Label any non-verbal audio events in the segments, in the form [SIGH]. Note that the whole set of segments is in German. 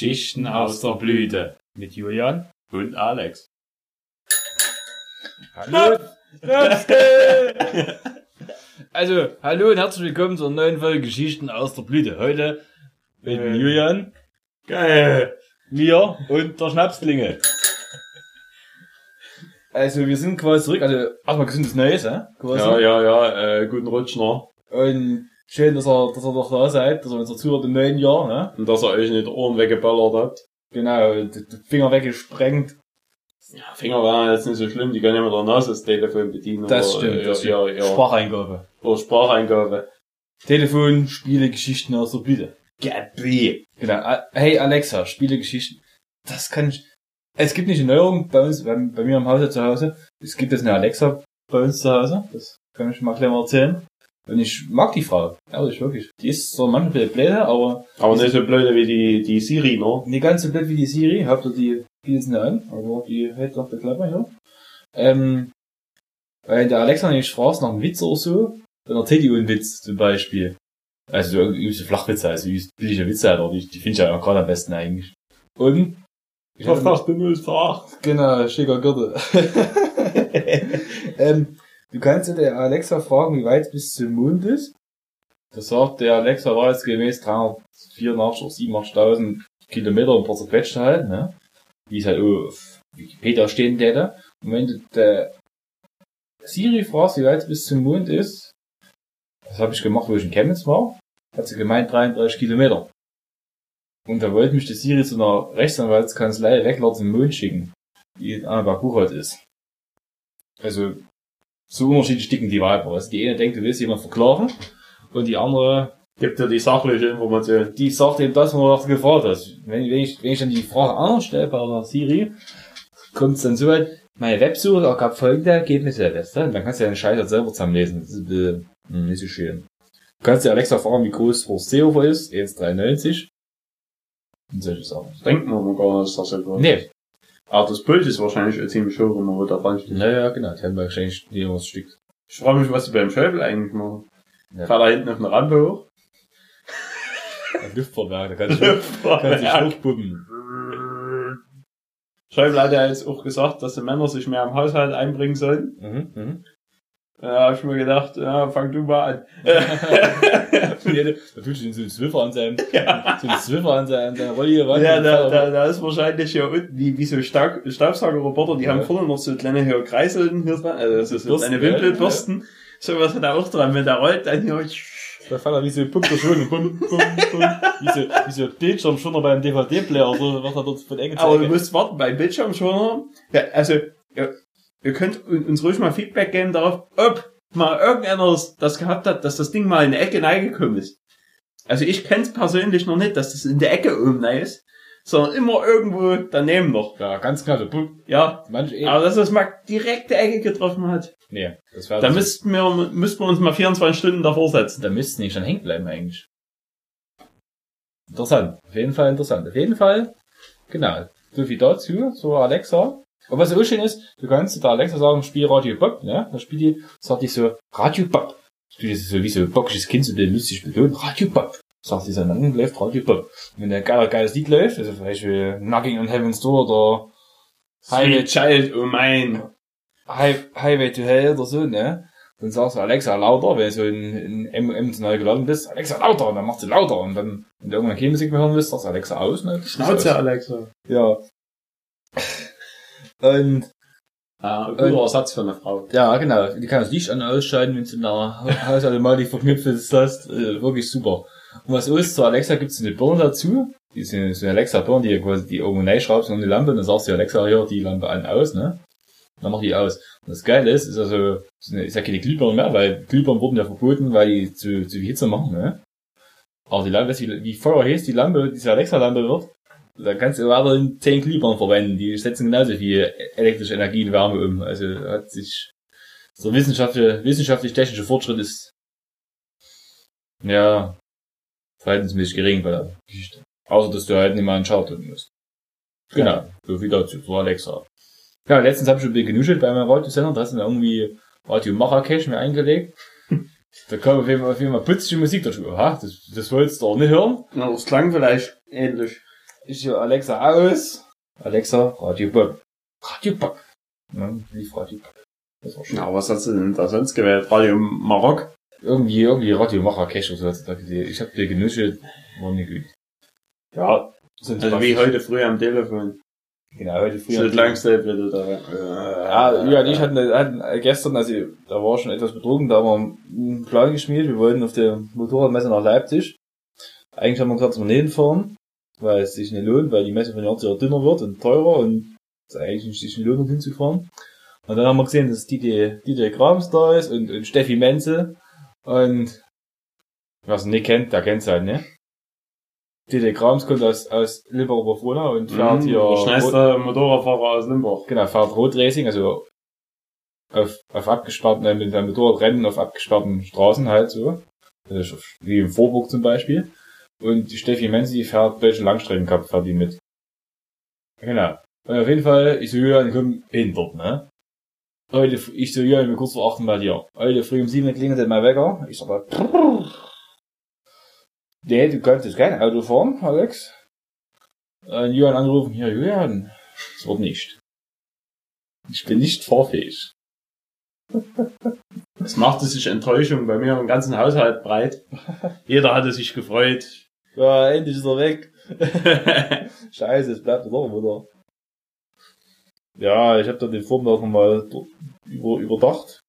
Geschichten aus der Blüte. Mit Julian Und Alex. Hallo. [LAUGHS] also, hallo und herzlich willkommen zur neuen Folge Geschichten aus der Blüte. Heute mit Äh. Julian, Geil. mir und der Schnapslinge. Also, wir sind quasi zurück. Also, erstmal gesundes Neues, ja? Quasi. Ja, ja, ja, äh, guten Rutsch noch. Und schön, dass ihr, dass ihr noch da seid, dass ihr uns dazu im neuen Jahr, ne? Und dass er euch nicht die Ohren weggeballert hat. Genau, die, die Finger weggesprengt. Ja, Finger wären jetzt nicht so schlimm, die können ja mit der Nase das Telefon bedienen. Das oder, stimmt, äh, das ja, stimmt. ja, Spracheingabe. Oder Spracheingabe. Telefon, Spiele, Geschichten aus der Blüte. Gabi. Genau. A- Hey Alexa, Spiele, Geschichten. Das kann ich. Es gibt nicht eine Neuerung bei uns, bei, bei mir im Hause zu Hause. Es gibt jetzt eine Alexa bei uns zu Hause. Das kann ich mal gleich mal erzählen. Und ich mag die Frau. Ehrlich, wirklich. Die ist so manchmal ein bisschen blöde, aber Aber nicht so blöde wie die, die Siri, ne? nicht ganz so blöd wie die Siri. Habt ihr die, nicht an, aber die hält doch der Klappe hier. Ähm, weil der Alexa nämlich fragst nach einem Witz oder so, dann erzählt die einen Witz zum Beispiel. Also so übelste Flachwitze, also übelst billige Witze, halt, aber die, die finde ich ja auch gerade am besten eigentlich. Und ich machst du Müll sagt? Genau, schicker Gürtel. [LAUGHS] ähm, du kannst der Alexa fragen, wie weit es bis zum Mond ist. Das sagt der Alexa wahrheitsgemäß 384 oder 87.000 Kilometer und paar zerquetschte halt, ne? Wie es halt auf Wikipedia stehen täte. Und wenn du der Siri fragst, wie weit es bis zum Mond ist, das habe ich gemacht, wo ich in Chemnitz war, hat sie gemeint 33 Kilometer. Und da wollte mich die Siri zu einer Rechtsanwaltskanzlei Weckler zum Mond schicken, die in Annaberg Buchholz ist. Also, so unterschiedlich dicken die Weiber. Also die eine denkt, du willst jemand verklagen, und die andere, Gibt dir die sachliche Information. die sagt eben das, was du gefragt hast. Wenn, wenn, ich, wenn ich dann die Frage anders stelle bei der Siri, kommt es dann so weit, meine Websuche ergab folgende Ergebnisse, weißt du? Und dann kannst du ja den Scheiß halt selber zusammenlesen. Das ist ein bisschen, hm, nicht so schön. Du kannst dir Alexa fragen, wie groß Horst Seehofer ist, 1,93. Und solche Sachen. Denkt man aber gar nicht, dass das so Nee, Aber das Bild ist wahrscheinlich ziemlich hoch, wenn man wo da dran steht. naja, genau, die haben wahrscheinlich nie was Stück. Ich frage mich, was die beim Schäuble eigentlich machen. Ja. Fährt er hinten auf eine Rampe hoch? Ein Luftfahrwerk, da kannst du kannst dich hochpumpen. Schäuble hat ja jetzt auch gesagt, dass die Männer sich mehr im Haushalt einbringen sollen. Mhm, mhm. Da hab ich mir gedacht, ja, fang du mal an. [LAUGHS] Ja, da da tut sich so Zwiffer an seinem, so ein Zwiffer an seiner, Rolli ran. ja, da, da, da ist wahrscheinlich hier unten, wie, wie so Staub, Staubsaugerroboter, die Ja. haben vorne noch so kleine hier Kreiseln hier dran, also ist so Bürsten, kleine ja, Wimpelbürsten. So was hat er auch dran, wenn der rollt, dann hier, Da fällt er wie so Pump der Schwung, bum, bum, bum. Wie so, wie so Bildschirm schon noch beim DVD-Player, so, was er dort von zu aber du musst warten, beim Bildschirmschoner, ja, also, ja, ihr könnt uns ruhig mal Feedback geben darauf, ob mal irgendeiner das gehabt hat, dass das Ding mal in die Ecke reingekommen ist. Also ich kenn's persönlich noch nicht, dass das in der Ecke oben rein ist, sondern immer irgendwo daneben noch. Ja, ganz klar. Ja, Manch eh. aber dass das mal direkt die Ecke getroffen hat. Nee, das wäre Da müssten wir, müssten wir uns mal 24 Stunden davor setzen. da müssten nicht schon hängen bleiben eigentlich. Interessant. Auf jeden Fall interessant. Auf jeden Fall, genau. So viel dazu, so Alexa. Und was auch schön ist, du kannst zu der Alexa sagen, spiel Radio Bob, ne? Da spielt die, sagt die so, Radio Bob. Das ist so wie so ein bockiges Kind, so ein lustig betont, Radio Bob. Sagt die so, dann läuft Radio Bob. Und wenn ein geiler, geiles Lied läuft, also zum Beispiel Knocking on Heaven's Door oder Highway, Child, oh mein. High, Highway to Hell oder so, ne? Dann sagst du Alexa lauter, wenn du so in, in em- emotional geladen bist, Alexa lauter, und dann macht sie lauter, und dann, wenn du irgendwann keine Musik mehr hören willst, sagst du Alexa aus, ne? Schnauze, Alexa. Ja. Und, ein guter Ersatz für eine Frau. ja, genau, die kann das Licht an und ausschalten, wenn du in der Hausautomatik verknüpft hast, äh, wirklich super. Und was ist, zur Alexa gibt's eine Birne dazu, die ist eine, so eine Alexa-Birne, die quasi die irgendwo reinschraubst um die Lampe, und dann sagst du Alexa, hier, die Lampe an, aus, ne? Dann macht die aus. Und das Geile ist, ist also, ist ja keine Glühbirne mehr, weil Glühbirnen wurden ja verboten, weil die zu, zu viel Hitze machen, ne? Aber die Lampe, wie, wie Feuer heiß die Lampe, diese Alexa-Lampe wird, da kannst du weiterhin 10 Glühbirnen verwenden, die setzen genauso viel elektrische Energie in Wärme um. Also hat sich, so wissenschaftliche, wissenschaftlich-technische Fortschritt ist, ja, verhältnismäßig gering bei der Geschichte. Außer, dass du halt nicht mal einen Schau drücken musst. Genau, so viel dazu, so Alexa. Ja, letztens habe ich schon ein bisschen genuschelt bei meinem Radiosender, da hast du mir irgendwie Radio Marrakesch mir eingelegt. [LAUGHS] Da kam auf jeden Fall, auf jeden Fall putzige Musik dazu. Aha, das, das wolltest du auch nicht hören. Ja, das klang vielleicht ähnlich. Ich Alexa aus. Alexa, Radio Bob. Radio Bob. Ja, lief Radio Bob. Das war schön. Na, was hast du denn da sonst gewählt? Radio Marok? Irgendwie, irgendwie Radio Marrakesch oder so hat er da gesehen. Ich hab dir genuschelt, war nicht gut. Ja, sonst Also wie heute früh am Telefon. Genau, heute früh. So langsam wieder da. Ja, Julia und ich hatten, hatten gestern, also da war schon etwas betrunken, da haben wir einen Plan geschmiert, wir wollten auf der Motorradmesse nach Leipzig. Eigentlich haben wir gesagt, dass wir hinfahren, weil es sich nicht lohnt, weil die Messe von Jahr zu Jahr dünner wird und teurer und es eigentlich nicht sich nicht lohnt, dorthin zu fahren. Und dann haben wir gesehen, dass Dieter, Dieter Krams da ist und, und Steffi Menzel und wer es nicht kennt, der kennt's halt, ne? Dieter Krams kommt aus, aus Limburg-Oberfrohna und fährt hier Mhm, Der schnellste Motorradfahrer aus Limburg. Genau, fährt Roadracing, also auf, auf abgesperrten, äh, mit seinem Motorradrennen auf abgesperrten Straßen halt so. Wie im Vorburg zum Beispiel. Und die Steffi Menzi fährt deutschen Langstreckencup, fährt die mit. Genau. Und auf jeden Fall, ich so, die kommen hin dort, ne? Heute, ich so, ja, ich bin kurz vor 8 bei dir. Heute früh um 7 klingelt mein Wecker. Ich sag, nee, du kannst jetzt kein Auto fahren, Alex. Und Julian angerufen, ja, Julian, das wird nicht. Ich bin nicht fahrfähig. Es machte sich Enttäuschung bei mir im ganzen Haushalt breit. Jeder hatte sich gefreut. Ja, endlich ist er weg. [LAUGHS] Scheiße, es bleibt doch wieder. Ja, ich habe dann den Vormittag nochmal über, überdacht.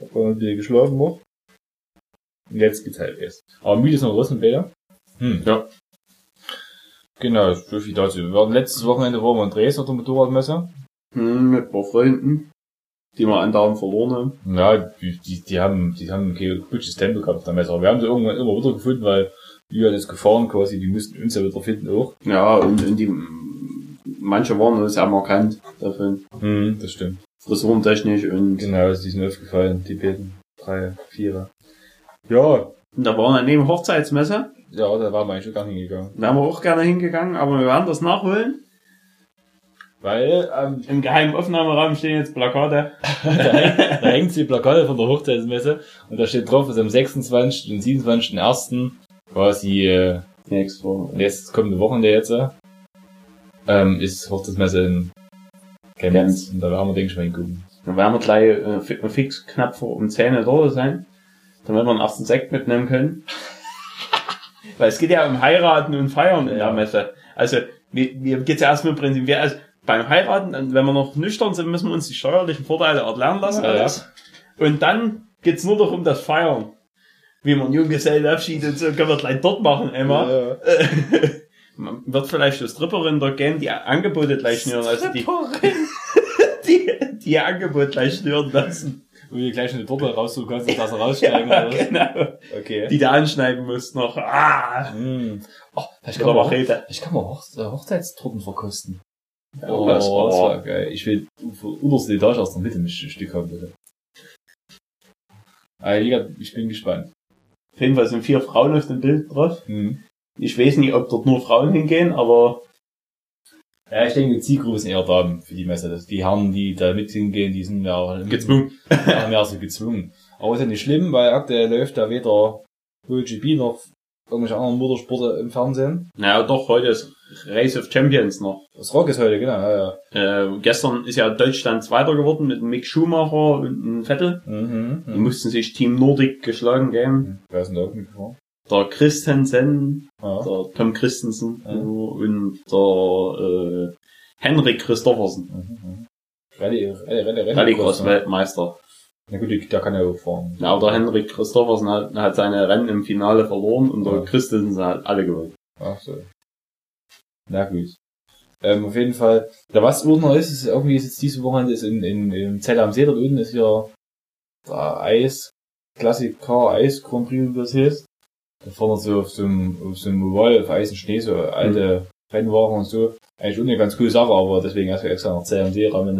Hab dann ein bisschen geschlafen noch. Und jetzt geht's halt erst. Aber müde ist noch was Bäder. Hm. Ja. Genau, so viel dazu. Wir waren letztes Wochenende waren wir in Dresden auf der Motorradmesse. Hm, mit ein paar Freunden, die wir andauernd verloren haben. Ja, die, die, die haben, die haben kein gutes Tempo gehabt auf der Messe. Aber wir haben sie irgendwann immer wieder gefunden, weil wir hat jetzt gefahren quasi, die mussten uns ja wieder finden auch. Ja, und, und die, manche waren uns ja markant davon. Hm, das stimmt. Frisurentechnisch und, Genau, also die sind aufgefallen, die beiden, drei, vier. Ja, und da waren wir neben Hochzeitsmesse. ja, da waren wir eigentlich gar nicht hingegangen. Da wären wir auch gerne hingegangen, aber wir werden das nachholen. Weil, ähm, Im geheimen Aufnahmeraum stehen jetzt Plakate. [LAUGHS] da, hängt, da hängt die Plakate von der Hochzeitsmesse und da steht drauf, dass am 26. und 27.01. quasi, äh, Nächstes Woche. jetzt kommende Wochenende jetzt, äh, ähm, ist Hochzeitsmesse in Chemnitz. Und da werden wir, denke ich, mal hingucken. Dann werden wir gleich äh, fi- fix knapp vor um 10 Uhr da sein. Dann werden wir einen ersten Sekt mitnehmen können. [LAUGHS] Weil es geht ja um Heiraten und Feiern in Ja. der Messe. Also, mir, mir geht's ja erstmal im Prinzip, wir, also, beim Heiraten, wenn wir noch nüchtern sind, müssen wir uns die steuerlichen Vorteile erlernen lassen. Ja, ja. alles. Und dann geht's nur noch um das Feiern. Wie man Junggesellenabschied und so, können wir gleich dort machen, Emma. Ja. [LAUGHS] Man wird vielleicht eine Stripperin da gehen, die Angebote gleich schnüren, also die, die, [LAUGHS] [LAUGHS] die ihr Angebot gleich schnüren lassen. Wo du gleich eine Torte raussuchen kannst, und das raussteigen Ja, oder genau. Okay. Die da anschneiden muss noch. Ah! Mm. Oh, ich kann mal, Machete. ich kann mal Hoch Hochzeitstorten verkosten. Oh, Oh, das war geil. Ich will für unterste Etage aus der Mitte ein Stück haben, bitte. Ah, Digga, ich bin gespannt. Auf jeden Fall sind vier Frauen auf dem Bild drauf. Hm. Ich weiß nicht, ob dort nur Frauen hingehen, aber Ja, ich denke, die Zielgruppe sind eher Damen für die Messe. Die Herren, die da mit hingehen, die sind ja gezwungen. [LAUGHS] Ja, mehr so gezwungen. Aber ist ja nicht schlimm, weil aktuell läuft da weder MotoGP noch irgendwelche anderen Motorsporte im Fernsehen. Naja, doch, heute ist Race of Champions noch. Das Rock ist heute, genau, ja, ja. Äh, gestern ist ja Deutschland Zweiter geworden mit Mick Schumacher und einem Vettel. Mhm. Die mhm. mussten sich Team Nordic geschlagen geben. Wer ist denn da mitgefahren? Der Christensen, Ja. der Tom Christensen Ja. und der äh, Henrik Christoffersen. Mhm. mhm. Rallye, Rallye, Rallye, Rallycross-Weltmeister. Na gut, der kann auch fahren. Ja, aber der Henrik Christoffersen hat, hat seine Rennen im Finale verloren und der Ja. Christensen hat alle gewonnen. Ach so. Na gut. Ähm, auf jeden Fall. Da was auch noch ist, ist irgendwie ist jetzt diese Wochenende ist in, in, in Zell am See dort unten ist hier der Eis, Classic Car Eis Grand Prix, wie das heißt. Da fahren so auf so einem, auf so einem Oval, auf Eis und Schnee, so alte Rennwagen und so. Eigentlich schon eine ganz coole Sache, aber deswegen hast du extra nach Zell am See wenn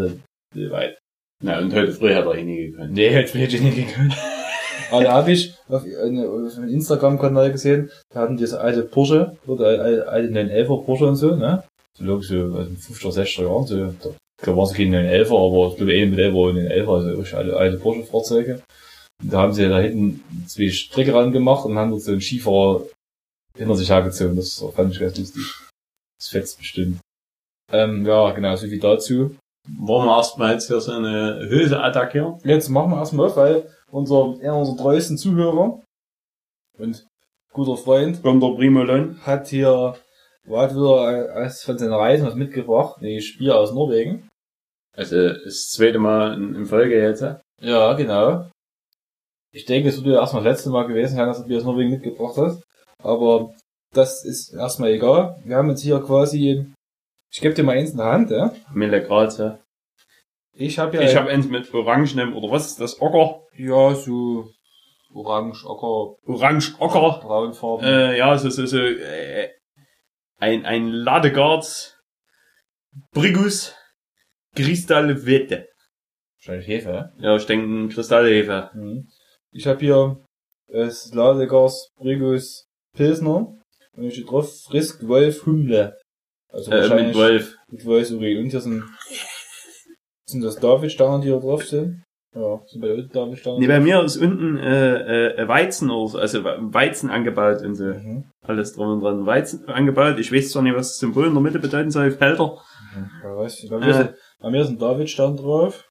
du weit. Na, und heute früh hat er eh nie gekonnt. Nee, hätte ich nicht gekonnt. Aber [LAUGHS] da habe ich auf, auf einem Instagram-Kanal gesehen, da hatten die das alte Porsche, oder alte, alte 911er Porsche und so, ne? So logisch so aus den 50er, 60er Jahren, so, da, da waren sie keine 911er, aber ich glaube, eh mit 11 war 911er, also wirklich alle alte Porsche-Fahrzeuge. Und da haben sie da hinten zwei Strecke ran gemacht und haben dort so einen Skifahrer hinter sich hergezogen, das fand ich ganz lustig. Das fetzt bestimmt. Ähm, ja, genau, so viel dazu. Wollen wir erstmal jetzt hier so eine Hülse attackieren? Jetzt machen wir erstmal auf, weil unser, einer unserer treuesten Zuhörer und guter Freund Kommt der Primolon. hat hier, hat wieder als von seinen Reisen was mitgebracht, nämlich Spiel aus Norwegen. Also das zweite Mal in, in Folge jetzt. ja? Ja, genau. Ich denke, es würde erstmal das letzte Mal gewesen sein, dass du Bier aus Norwegen mitgebracht hast. Aber das ist erstmal egal. Wir haben jetzt hier quasi, ich gebe dir mal eins in der Hand, ja. Mille Grad. Ja. Ich habe ja, Ich habe eins mit Orangenem, oder was ist das? Ocker? ja, so orange, ocker, Orange Ocker. braunfarben. Äh, ja, so, so, so, äh, ein, ein Ladegards Brigus Kristalle Wette. Wahrscheinlich Hefe, ja. Ja, ich denke, ein Kristallhefe. Mhm. Ich habe hier das Ladegas Brigus Pilsner und hier steht drauf Frisk Wolf Humle. Also Äh, mit Wolf. mit Wolfsurin. Und hier sind, sind das Davidsterne, die hier drauf sind. Ja, sind bei der Davidsterne. Nee, bei mir ist unten äh, äh, Weizen oder so, also Weizen angebaut und so. Mhm. Alles drum und dran. Weizen angebaut. Ich weiß zwar nicht, was das Symbol in der Mitte bedeuten soll, Felder. Mhm. Ja, weiß ich. Bei mir, Äh. sind, bei mir ist ein Davidstern drauf.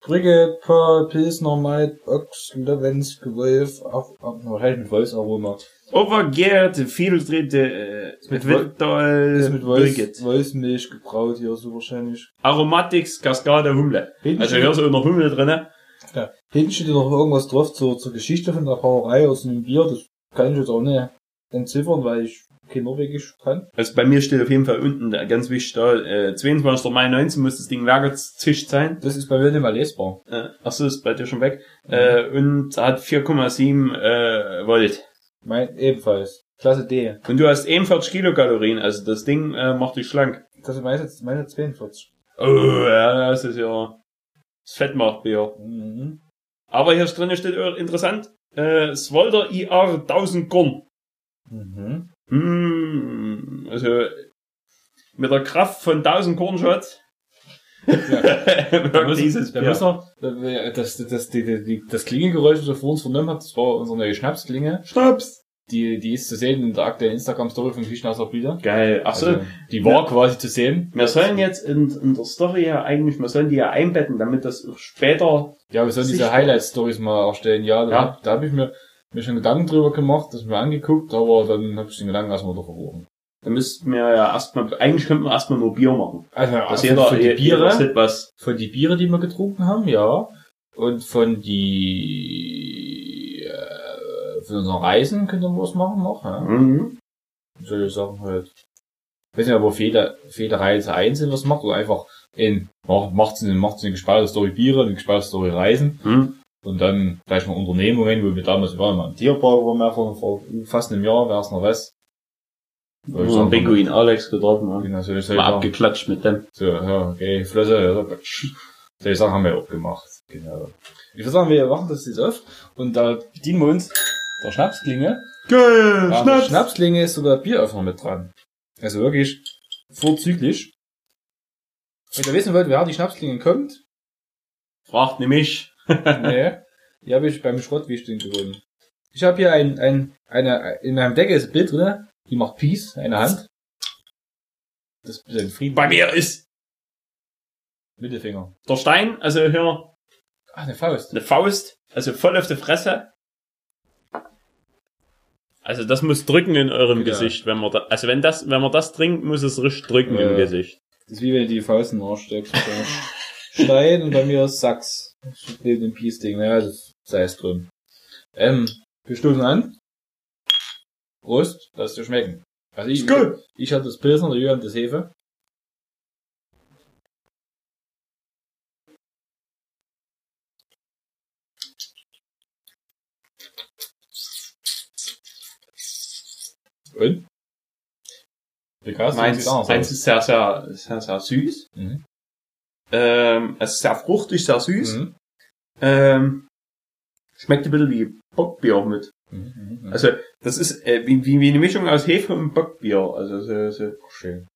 Brigge, Paul, Pilsner, Maid, Ochs, Levensk, Wolf, auch, auch wahrscheinlich mit Wolfsaroma. Overgärte, filtrierte, äh, mit Ist mit Brigitte. Wolfsmilch gebraut hier, so wahrscheinlich. Aromatics, Cascade, Humle. Hinten, Also hier so in der Humle drinne. ja, hinten steht noch irgendwas drauf zur, zur Geschichte von der Brauerei aus einem Bier. Das kann ich jetzt auch nicht entziffern, weil ich kein Norwegisch kann. Also bei mir steht auf jeden Fall unten ganz wichtig da, äh, 22. Mai 19 muss das Ding lagerzischt sein. Das ist bei mir nicht mal lesbar. Äh, achso, ist bei dir schon weg. Äh, und hat 4,7 äh, Volt. Mein, ebenfalls. Klasse D. Und du hast 41 Kilokalorien, also das Ding äh, macht dich schlank. Das ist meine, meine 42. Oh, ja, das ist ja das Fettmachtbier. Mhm. Aber hier drin steht interessant, äh, Swalder IR 1000 Korn. Mhm. Hm, also mit der Kraft von 1000 Kornschott. Da wirkt müssen, dieses da Bier. müssen wir, das, das, das, die, das Klingelgeräusch, das ihr vor uns vernommen habt, das war unsere neue Schnapsklinge. Schnaps. Die, die ist zu sehen in der aktuellen Instagram-Story von Küchenhauser Bilder. Geil. Ach so, Also, die war quasi zu sehen. wir sollen jetzt in, in der Story ja eigentlich, wir sollen die ja einbetten, damit das auch später, Ja, wir sollen diese. Highlight-Stories mal erstellen. Ja, da, Ja. da habe ich mir, mir schon Gedanken drüber gemacht, das mir angeguckt, aber dann habe ich den Gedanken erstmal wieder verloren. Da müssten wir ja erstmal, eigentlich könnten wir erstmal nur Bier machen. Also, also jeder, von die Biere, was. von die Biere, die wir getrunken haben, ja. Und von die, äh, von unseren Reisen könnten wir was machen noch, ja. Mhm. solche Sachen halt. Ich weiß nicht, ob er Feder, Federreise einzeln was macht oder einfach in, macht, eine, macht's eine gespaltene Story Biere, eine gespaltene Story Reisen Mhm. und dann vielleicht noch Unternehmungen, wo wir damals, wir waren mal im Tierpark, wo wir vor, fast einem Jahr, wer es noch weiß. So ein Pinguin Alex getroffen haben. Genau, soll ich Mal sagen, abgeklatscht mit dem. so, ja, okay, Flosse, ja, so, solche Sachen haben wir auch gemacht. Genau. Ich würde sagen, wir machen das jetzt auf und da bedienen wir uns der Schnapsklinge. Geil, Ja, Schnaps. Schnapsklinge ist sogar Bieröffner mit dran. Also wirklich vorzüglich. Wenn ihr wissen wollt, wer die Schnapsklinge kommt, Fragt nämlich. [LAUGHS] nee, die habe ich beim Schrottwichteln gewonnen. Ich habe hier ein, ein, eine, in meinem Deckel ist ein Bild drin, die macht Peace, eine Hand. Das ist ein Frieden. Bei mir ist Mittelfinger. der Stein, also hier Ach, eine Faust. eine Faust, also voll auf die Fresse. Also das muss drücken in eurem Genau. Gesicht, wenn man da, also wenn das, wenn man das trinkt, muss es richtig drücken Ja. im Gesicht. Das ist wie wenn du die Faust in den Arsch steckst. [LAUGHS] Stein und bei mir ist Sachs. Neben dem Peace-Ding. Naja, das sei es drin. Ähm, wir stoßen an. Prost, lass dir schmecken. Also ich, Ist gut. ich hatte das Pilsner, der Jürgen das Hefe. Und? Meins, meins ist sehr, sehr, sehr, sehr süß. Mhm. Ähm, es ist sehr fruchtig, sehr süß. Mhm. Ähm, schmeckt ein bisschen wie Bockbier mit. Mhm. Also, das ist äh, wie, wie, wie eine Mischung aus Hefe und Bockbier. Also, so, so, schön.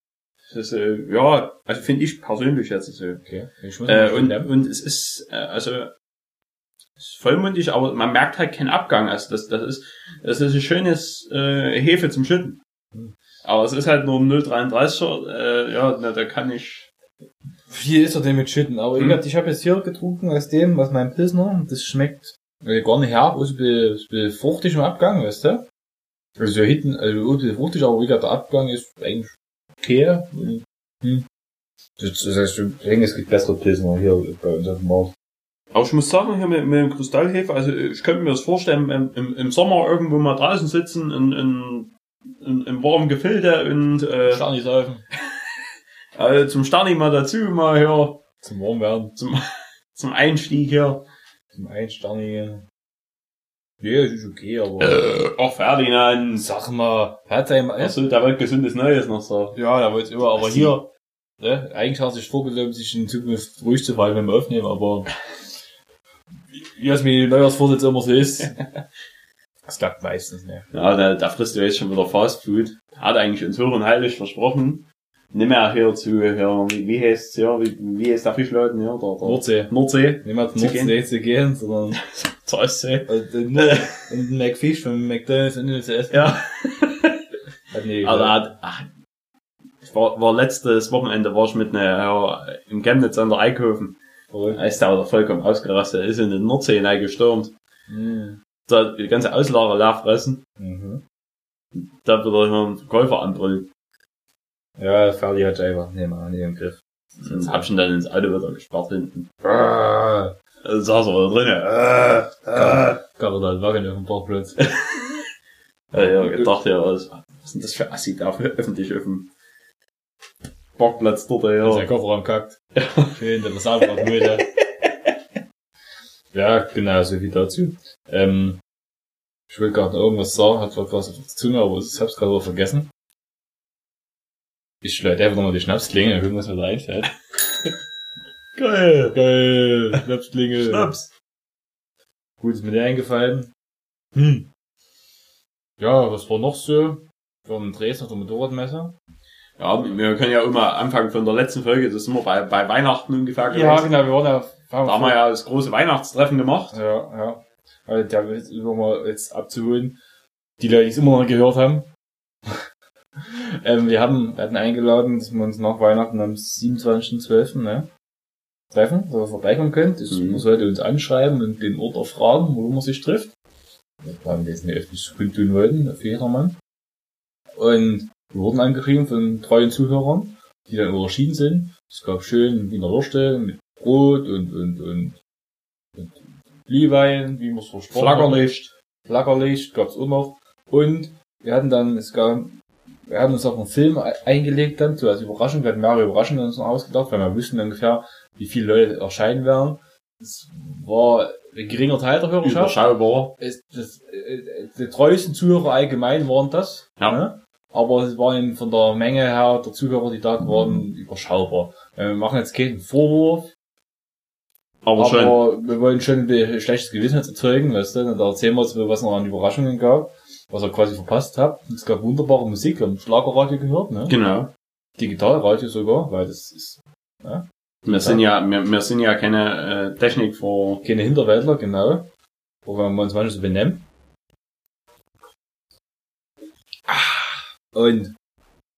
das ist, äh, ja, also finde ich persönlich jetzt so. Okay. Ich muss Äh, und, und es ist, äh, also, ist vollmundig, aber man merkt halt keinen Abgang. Also, das, das ist, das ist ein schönes, äh, Hefe zum Schütten. Aber es ist halt nur ein 0,33er, äh, ja, na, da kann ich, Viel ist er denn mit Schütten, aber Hm. ich, hab- ich habe jetzt hier getrunken aus dem, was mein Pilsner, das schmeckt gar nicht herb, ist ein bisschen, ist ein bisschen fruchtig im Abgang, weißt du? Also [LAUGHS] ja, hinten, also ein bisschen fruchtig, aber wie gesagt, der Abgang ist eigentlich okay. Und, Hm. Das, das heißt, ich denke, es gibt bessere Pilsner hier bei uns auf dem Markt. aber ich muss sagen, hier mit, mit dem Kristallhefe, also ich könnte mir das vorstellen, im, im, im Sommer irgendwo mal draußen sitzen, in, in, in, im warmen Gefilde und, äh, Stark nicht saufen. also zum Starni mal dazu, mal hier, Zum Warmwerden, zum, zum [LAUGHS] Einstieg hier. Zum Einsternigen. Ja, das ist okay, aber. Äh, auch Ferdinand. Sag mal, hat sein, Achso, da wird gesundes Neues noch so. Ja, da wollte immer, aber Was hier, ne, eigentlich hat sich vorgenommen, sich in Zukunft ruhig zu fallen beim Aufnehmen, aber wie es mir Neujahrsvorsitz immer so ist, [LAUGHS] das klappt meistens nicht. Ja, da, da frisst du jetzt schon wieder Fast Food. Hat eigentlich uns hoch und heilig versprochen. Nimm mehr hier zu, hier, wie, wie heißt's hier, wie, wie heißt der Fischladen hier? Der, der Nordsee. Nordsee. Niemand Zu Nordsee zu gehen, sondern [LAUGHS] Zur Ostsee. nur in McFish von McDonalds und zu essen. Ja. [LAUGHS] Hat nie Also geklappt. hat, ach, ich war, war letztes Wochenende war ich mit einer, ja, im Chemnitz an der Eichhofen. Verrückt. Da ist der vollkommen ausgerastet, ist in den Nordsee hineingestürmt. Mhm. Da die ganze Auslage leer fressen. Mhm. Da wird er einen Verkäufer anbrüllen. Ja, Ferdi hat einfach nicht mehr nicht im Griff. Sonst hab ich ihn dann ins Auto wieder gesperrt hinten. Ah, Da saß er da drinnen. Äh, äh. Gab er da einen Wagen auf dem Parkplatz. Ja, ja, gedacht, ja, was, was ist denn das für Assi da für öffentlich auf dem Parkplatz dort, Ja. Sein ja. Kofferraum kackt. Schön, der Versandradmühle. ja, genau, so viel dazu. Ähm, ich will gerade noch irgendwas sagen, hat was auf der Zunge, aber ich hab's gerade vergessen. Ich schleite einfach nochmal die Schnapsklinge, dann gucken, was mir da einfällt. [LAUGHS] Geil, geil, Schnapsklinge. Schnaps. Gut, ist mir der eingefallen. Hm. Ja, was war noch so? Vom Dresden auf der Motorradmesse. Ja, wir können ja immer anfangen von der letzten Folge, das sind wir bei, bei Weihnachten ungefähr Ja, gewesen. genau, wir waren ja, Da haben wir ja das große Weihnachtstreffen gemacht. Ja, ja. Also der ist immer mal jetzt abzuholen. Die Leute, die es immer noch gehört haben. Ähm, wir haben, wir hatten eingeladen, dass wir uns nach Weihnachten am 27.12. Ne, treffen, dass ihr vorbeikommen könnt. Das, Mhm. Man sollte uns anschreiben und den Ort erfragen, wo man sich trifft. Wir haben das nicht öffentlich kundtun wollten, für jedermann. Und wir wurden angeschrieben von treuen Zuhörern, die dann überschieden sind. Es gab schön Wiener Würste mit Brot und, und, und, und Glühwein, wie man es versprochen hat. Flaggerlicht. Flaggerlicht gab's auch noch. Und wir hatten dann, es gab, wir haben uns auch einen Film e- eingelegt dann, so als Überraschung. Wir hatten mehrere Überraschungen uns noch ausgedacht, weil wir wussten ungefähr, wie viele Leute erscheinen werden. Es war ein geringer Teil der Hörerschaft. Überschaubar. Es, das, äh, die treuesten Zuhörer allgemein waren das. Ja. Ne? Aber es waren von der Menge her der Zuhörer, die da waren, überschaubar. Äh, Wir machen jetzt keinen Vorwurf, Aber, aber wir wollen schon ein schlechtes Gewissen erzeugen, weißt du? Und da erzählen wir jetzt, was noch an Überraschungen gab, was ihr quasi verpasst habt. Es gab wunderbare Musik, wir haben Schlagerradio gehört, ne? Genau. Digitalradio sogar, weil das ist Wir sind ja, wir, wir sind ja keine äh, Technik vor. keine Hinterwäldler, genau. Wo wir uns manchmal so benennen. Und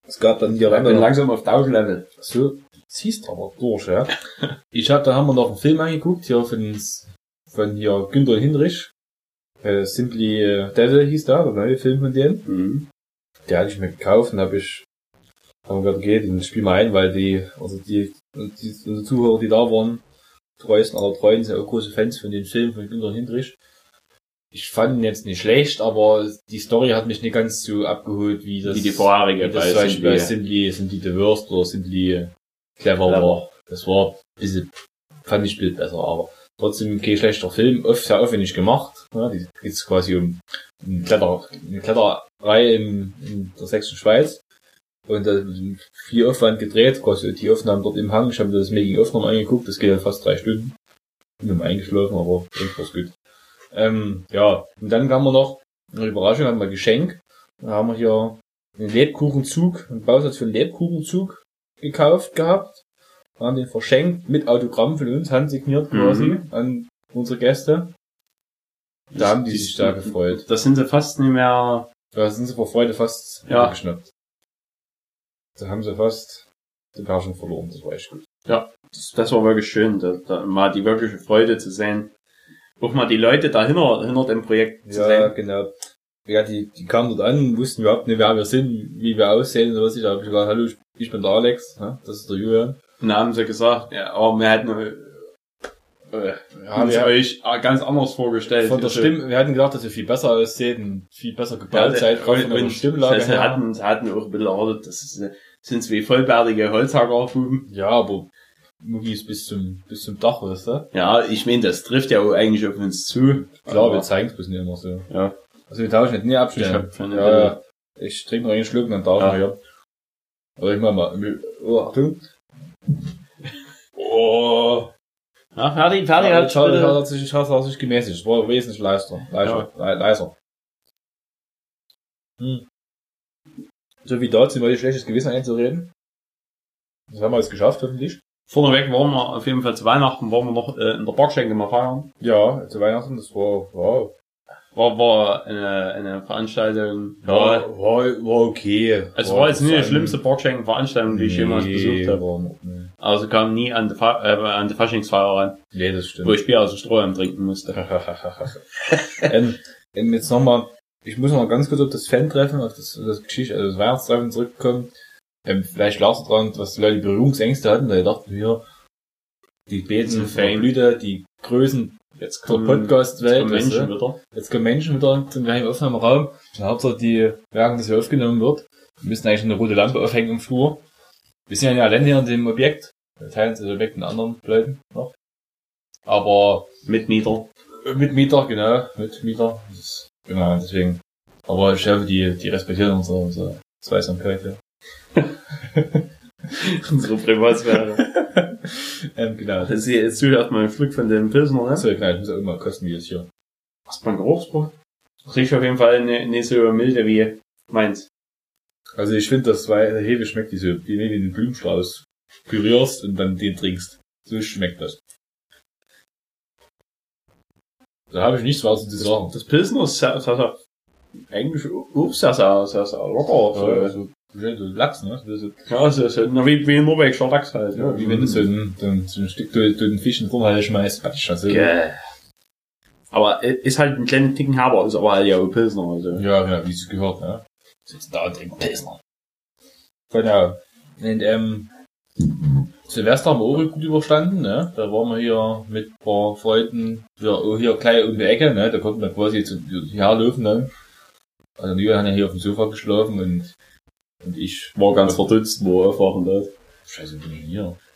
es gab dann hier Ich bin langsam auf Tauschlevel. So, ziehst aber durch, ja. [LAUGHS] Ich hab, da haben wir noch einen Film angeguckt, hier von, von hier Günther Hinrich. Äh, Simply äh, Devil hieß da, der neue Film von denen. Mhm. Der hatte ich mir gekauft und habe ich, haben gesagt, okay, den spiel mal ein, weil die, also die, die, unsere Zuhörer, die da waren, treuesten aller Treuen, sind auch große Fans von den Filmen von Günther Hinrich. Ich fand ihn jetzt nicht schlecht, aber die Story hat mich nicht ganz so abgeholt, wie das, Wie die vorherige wie das zum Beispiel bei Simply. Simply, the Worst oder Simply Clever Clever. war. Das war ein bisschen, fand ich Bild besser, aber trotzdem kein schlechter Film, oft sehr aufwendig gemacht. Ja, die geht's quasi um eine, Kletter, eine Kletterreihe in, in der sächsischen Schweiz. Und da viel Aufwand gedreht, quasi die Aufnahmen dort im Hang. Ich habe mir das Making-of nochmal angeguckt, das geht dann fast drei Stunden. Bin dann eingeschlafen, aber war's gut. Ähm, ja, und dann kam wir noch, eine Überraschung, hatten wir ein Geschenk. Da haben wir hier einen Lebkuchenzug, einen Bausatz für einen Lebkuchenzug gekauft gehabt. Haben den verschenkt mit Autogramm von uns, handsigniert quasi, Mhm. an unsere Gäste. Da haben die sich da gefreut. Das sind sie fast nicht mehr. Da sind sie vor Freude fast Ja. geschnappt. Da haben sie fast die Perschen verloren, das war echt gut. Das, das war wirklich schön, da, da mal die wirkliche Freude zu sehen. Auch mal die Leute dahinter, hinter dem Projekt zu Ja, sehen. genau. Ja, die, die kamen dort an, wussten überhaupt nicht, wer wir sind, wie wir aussehen oder was. Ich habe gesagt, hallo, ich- bin der Alex, das ist der Julian. Und da haben sie gesagt, ja, aber wir hätten äh, äh, Ja, wir- euch ganz anders vorgestellt. Von der Also, Stimme, wir hatten gedacht, dass ihr viel besser aussieht und viel besser gebaut Ja, seid, gerade von und Stimmlage sie, sie, her. hatten, hatten auch ein bisschen erwartet, das ist, sind zwei vollbärtige Holzhackerbuben. Ja, aber Muggis bis zum, bis zum Dach, weißt du? Ja, ich meine, das trifft ja auch eigentlich auf uns zu. Klar, wir zeigen es bloß nicht immer so. Ja. Also wir tauschen nicht nie Ich abstellen. hab keine ja, ja. Ich trinke noch einen Schluck und dann tauschen Ja. wir hier. Aber ich mach mal, oh, Achtung. Oh. Ja, fertig, fertig. Ja, schade, hat sich, schade, hat sich gemäßigt. Es war wesentlich leiser. Leiser. le- leiser. Hm. So wie dazu, mal die schlechtes Gewissen einzureden. Das haben wir jetzt geschafft, hoffentlich. Vorneweg waren wir auf jeden Fall zu Weihnachten, waren wir noch äh, in der Parkschenke mal feiern. Ja, zu Weihnachten, das war, wow. War, war eine, eine Veranstaltung. war, war okay. Also war jetzt nicht die schlimmste Parkschenken-Veranstaltung, die ich jemals Nee, besucht habe. war nee. Also kam nie an die, Fa äh, an die Faschingsfeier ran, Nee, das wo stimmt. ich Bier aus dem Strohhalm trinken musste. [LAUGHS] ähm, ähm, jetzt nochmal, ich muss noch ganz kurz auf das Fan-Treffen, auf das, das Geschichte, also das Weihnachtstreffen zurückkommen. Ähm, vielleicht lag es daran, dass die Leute Berührungsängste hatten, da dachten wir, die beten Fame. Blüte, die Größen Jetzt der kommen, Podcast-Welt, kommen weißt Menschen du? wieder. jetzt kommen Menschen wieder zum gleichen Aufnahmeraum, und Hauptsache die merken, dass hier aufgenommen wird, wir müssen eigentlich eine rote Lampe aufhängen im Flur. Wir sind ja nicht allein hier in dem Objekt, wir teilen das Objekt mit anderen Leuten noch. Aber Mit Mieter. mit Mieter, genau, mit Mieter. Genau, deswegen. Aber ich hoffe, die, die respektieren unsere, unsere Zweisamkeit, ja. [LAUGHS] [LAUGHS] [LAUGHS] Unsere Privatsphäre. [LAUGHS] ähm, genau. Das ist jetzt zuhört mal ein Flug von dem Pilsner, ne? Achso, genau, ich muss auch immer kosten, wie das hier. Was beim Geruchsbruch? Riecht auf jeden Fall nicht, nicht so milde wie meins. Also ich finde, das zwei Hefe schmeckt wie so, wie wenn du den Blumenstrauß pürierst und dann den trinkst. So schmeckt das. Da habe ich nichts weiter zu sagen. Das Pilsner ist sehr, sehr, sehr, eigentlich auch sehr, sehr, sehr, locker. So. Ja, so, so Lachs, ne? So, so, Ja, so, so, na, wie, wie ein norwegischer Lachs halt. ja, wie wenn du so ein, so ein, Stück durch den Fisch in den Vorhalle schmeißt. Ich schon so. Aber ist halt ein kleinen Ticken herber, ist aber halt ja auch Pilsner. Also. Ja, genau, wie es gehört, ne? Sitzen da und trinken Pilsner. Genau. Und, ähm, Silvester haben wir auch gut überstanden, ne? Da waren wir hier mit ein paar Freunden, ja, auch hier gleich um die Ecke, ne? Da konnten wir quasi zu, hierher laufen, ne? Also, Julian hat ja hier auf dem Sofa geschlafen und, und ich War ganz verdutzt, wo er aufwachen hat. Scheiße, bin ich hier. [LAUGHS]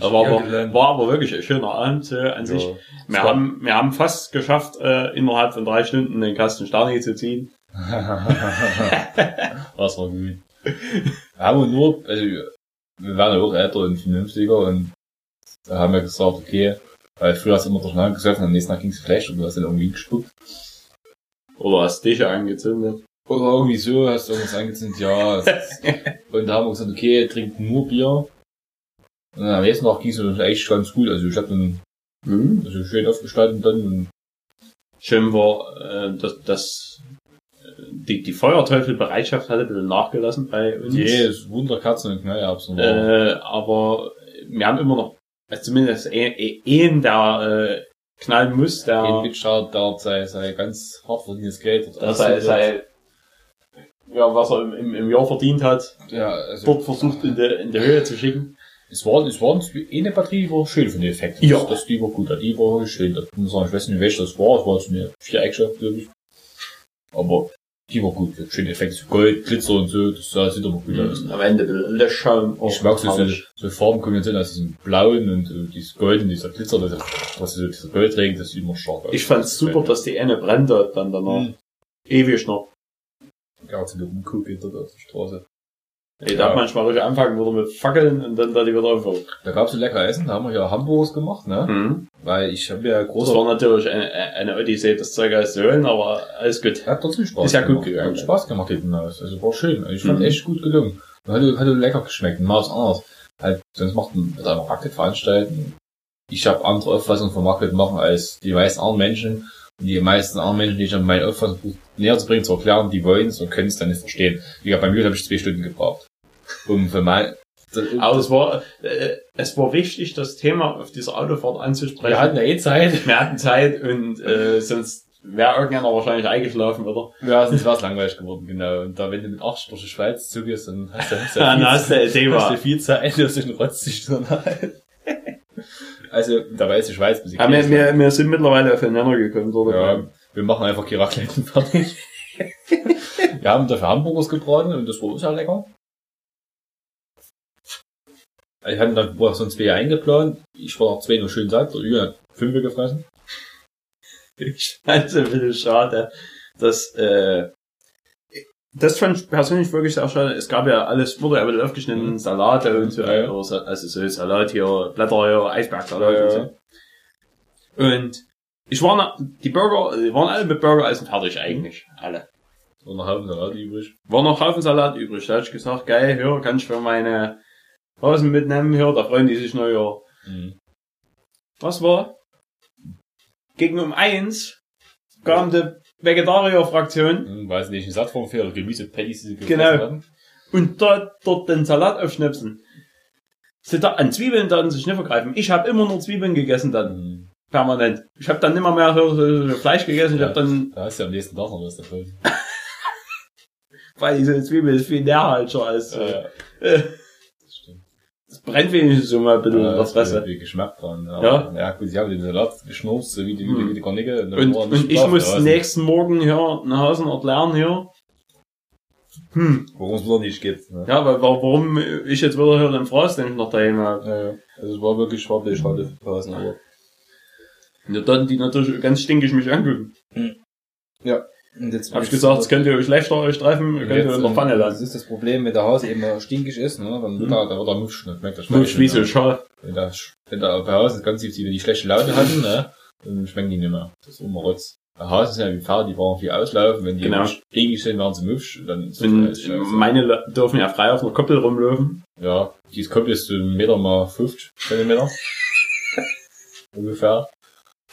Aber, Ja, aber war aber wirklich ein schöner Abend äh, an sich. Wir, haben, wir haben fast geschafft, äh, innerhalb von drei Stunden den Kasten Sterne zu ziehen. [LAUGHS] [LAUGHS] Was war gut. haben wir nur, also, wir waren ja auch älter und vernünftiger und da haben wir gesagt, okay, weil früher hast du immer durcheinander gesoffen, am nächsten Tag ging's vielleicht und du hast dann irgendwie gespuckt. Oder hast dich angezündet. Oder irgendwie so, hast du irgendwas angezündet, ja. es [LAUGHS] ist- und da haben wir gesagt, okay, trinkt nur Bier. Und dann am nächsten Tag ging's uns echt ganz gut, also ich hab dann Mhm. also schön aufgestanden dann und Schön war, äh, dass, dass äh, die, die Feuerteufelbereitschaft hatte ein bisschen nachgelassen bei uns. jedes Wunderkerzen und Knallerbsen war. Äh, aber wir haben immer noch, also zumindest einen, der äh, knallen muss, Ein der, Bitchard, der sei, sei ganz hart verdientes Geld. der sei, sei, ja, was er im, im, im Jahr verdient hat, Ja, also dort versucht in die, in die Höhe zu schicken. Es war, es war eine Batterie, die war schön von den Effekten. Ja. Das, das, die war gut, die war schön. Das muss ich sagen, ich weiß nicht, welche das war. Es war so eine Viereckschaft, glaube ich. Aber die war gut. Schöne Effekte, so Gold, Glitzer und so. Das sah, sieht aber gut aus. Am Ende Löschschaum. Ich mag so, so, so Farbenkombinationen aus diesem Blauen und äh, dieses Gold und dieser Glitzer, das, was so dieser Goldregen, das sieht immer stark aus. Ich fand's super, dass die eine brennt dann danach. Mhm. Ewig noch. Ja, zu der Umguck hinter der Straße. Ich Ja. darf manchmal durch anfangen würde mit Fackeln und dann da die wieder aufhört. Da gab's so lecker Essen, da haben wir ja Hamburgers gemacht, ne? Mhm. Weil ich habe ja Das großer war natürlich eine, eine Odyssee, das Zeug zu holen, aber alles gut. Hat trotzdem Spaß Ist ja gut gegangen. Hat Spaß gemacht hinten aus. Also war schön. Also ich fand Mhm. echt gut gelungen. Und Hat, hat lecker geschmeckt. Mal was anderes. Halt, sonst macht man mit einem Racket veranstalten. Ich habe andere Auffassungen vom Racket machen als die meisten anderen Menschen. Und die meisten anderen Menschen, die ich an meine Auffassung näher zu bringen, zu erklären, die wollen es und können es dann nicht verstehen. Wie gesagt, beim Juden habe ich zwei Stunden gebraucht. Um für mein, [LAUGHS] Aber es war, äh, es war wichtig, das Thema auf dieser Autofahrt anzusprechen. wir hatten ja eh Zeit. Wir hatten Zeit und äh, sonst wäre irgendeiner wahrscheinlich eingeschlafen, oder? Ja, sonst wäre es langweilig geworden, genau. Und da, wenn du mit 80 durch die Schweiz zugehst, dann hast du, [LAUGHS] hast du, Dann viel, hast du ein hast Thema. du viel Zeit, dass du den Rotz dich dann halt. Also, da weiß die Schweiz ein bisschen Ja, wir, wir, wir sind mittlerweile aufeinander gekommen, oder? Ja, wir machen einfach die Raclette fertig. [LAUGHS] wir haben dafür Hamburgers gebraten und das war auch sehr lecker. Ich hatte dann war sonst zwei eingeplant. Ich war noch zwei noch schön satt. Der Jürgen hat fünf gefressen. Ich fand es ein bisschen schade, dass, äh, das fand ich persönlich wirklich sehr schade. Es gab ja alles, wurde ja ein bisschen aufgeschnitten, Salate und so, Ja, ja. also so Salat hier, Blätter hier, Eisbergsalat Ja, und ja. so. Und ich war, die Burger, die waren alle mit Burgereisen fertig eigentlich, alle. Und noch Haufen Salat übrig. War noch Haufen Salat übrig. Da hab ich gesagt, geil, hier, kann ich für meine Hasen mitnehmen, hier, da freuen die sich ja. Mhm. Was war? Gegen um eins kam die Vegetarier-Fraktion Hm, weiß nicht, ein Sattformfehler, Gemüse-Patties, die sie Genau. hatten. und dort, dort den Salat aufschnipsen. Sie da an Zwiebeln dann sich nicht vergreifen. Ich habe immer nur Zwiebeln gegessen dann, Mhm. Permanent. Ich habe dann nimmer mehr so, so, so Fleisch gegessen. Ich Ja. habe dann, Da hast du am nächsten Tag noch was davon. [LAUGHS] weil diese Zwiebel ist viel nährhaltiger als, äh, Ja, äh, das stimmt. das brennt wenigstens so mal ein bisschen in der Fresse. Wie Geschmack dran. Ja. Ja, gut, sie haben den Salat geschnurzt, so wie die, Mhm. wie die Kornicke. Und, und nicht ich muss der Hasen. nächsten Morgen hier einen Hasenort lernen hier. Hm. Worum es wieder nicht geht. Ne? Ja, weil, warum ich jetzt wieder hier den Frost nämlich noch daheim habe. Ja, ja. Also es war wirklich schade für Pausen, aber. Und dann die natürlich ganz stinkig mich angucken. Und jetzt Hab ich gesagt, es könnt ihr euch schlechter euch treffen, ihr könnt ihr in der Pfanne Das lassen. ist das Problem, wenn der Haus eben stinkig ist, ne, dann wird Mhm. er, da wird er musch, dann schmeckt das Musch wie so Schaf. Wenn der, wenn der bei Haus ist ganz tief, wenn die schlechte Laune hatten, ne, dann schmecken die nicht mehr. Das ist immer Rotz. Der Haus ist ja wie Pferde, die brauchen viel auslaufen, wenn die Genau. stinkig sind, werden sie musch, dann ist das meine Le- dürfen ja frei auf einer Koppel rumlaufen. Ja, dieses Kopf ist so ein Meter mal 50 Zentimeter. [LAUGHS] Ungefähr.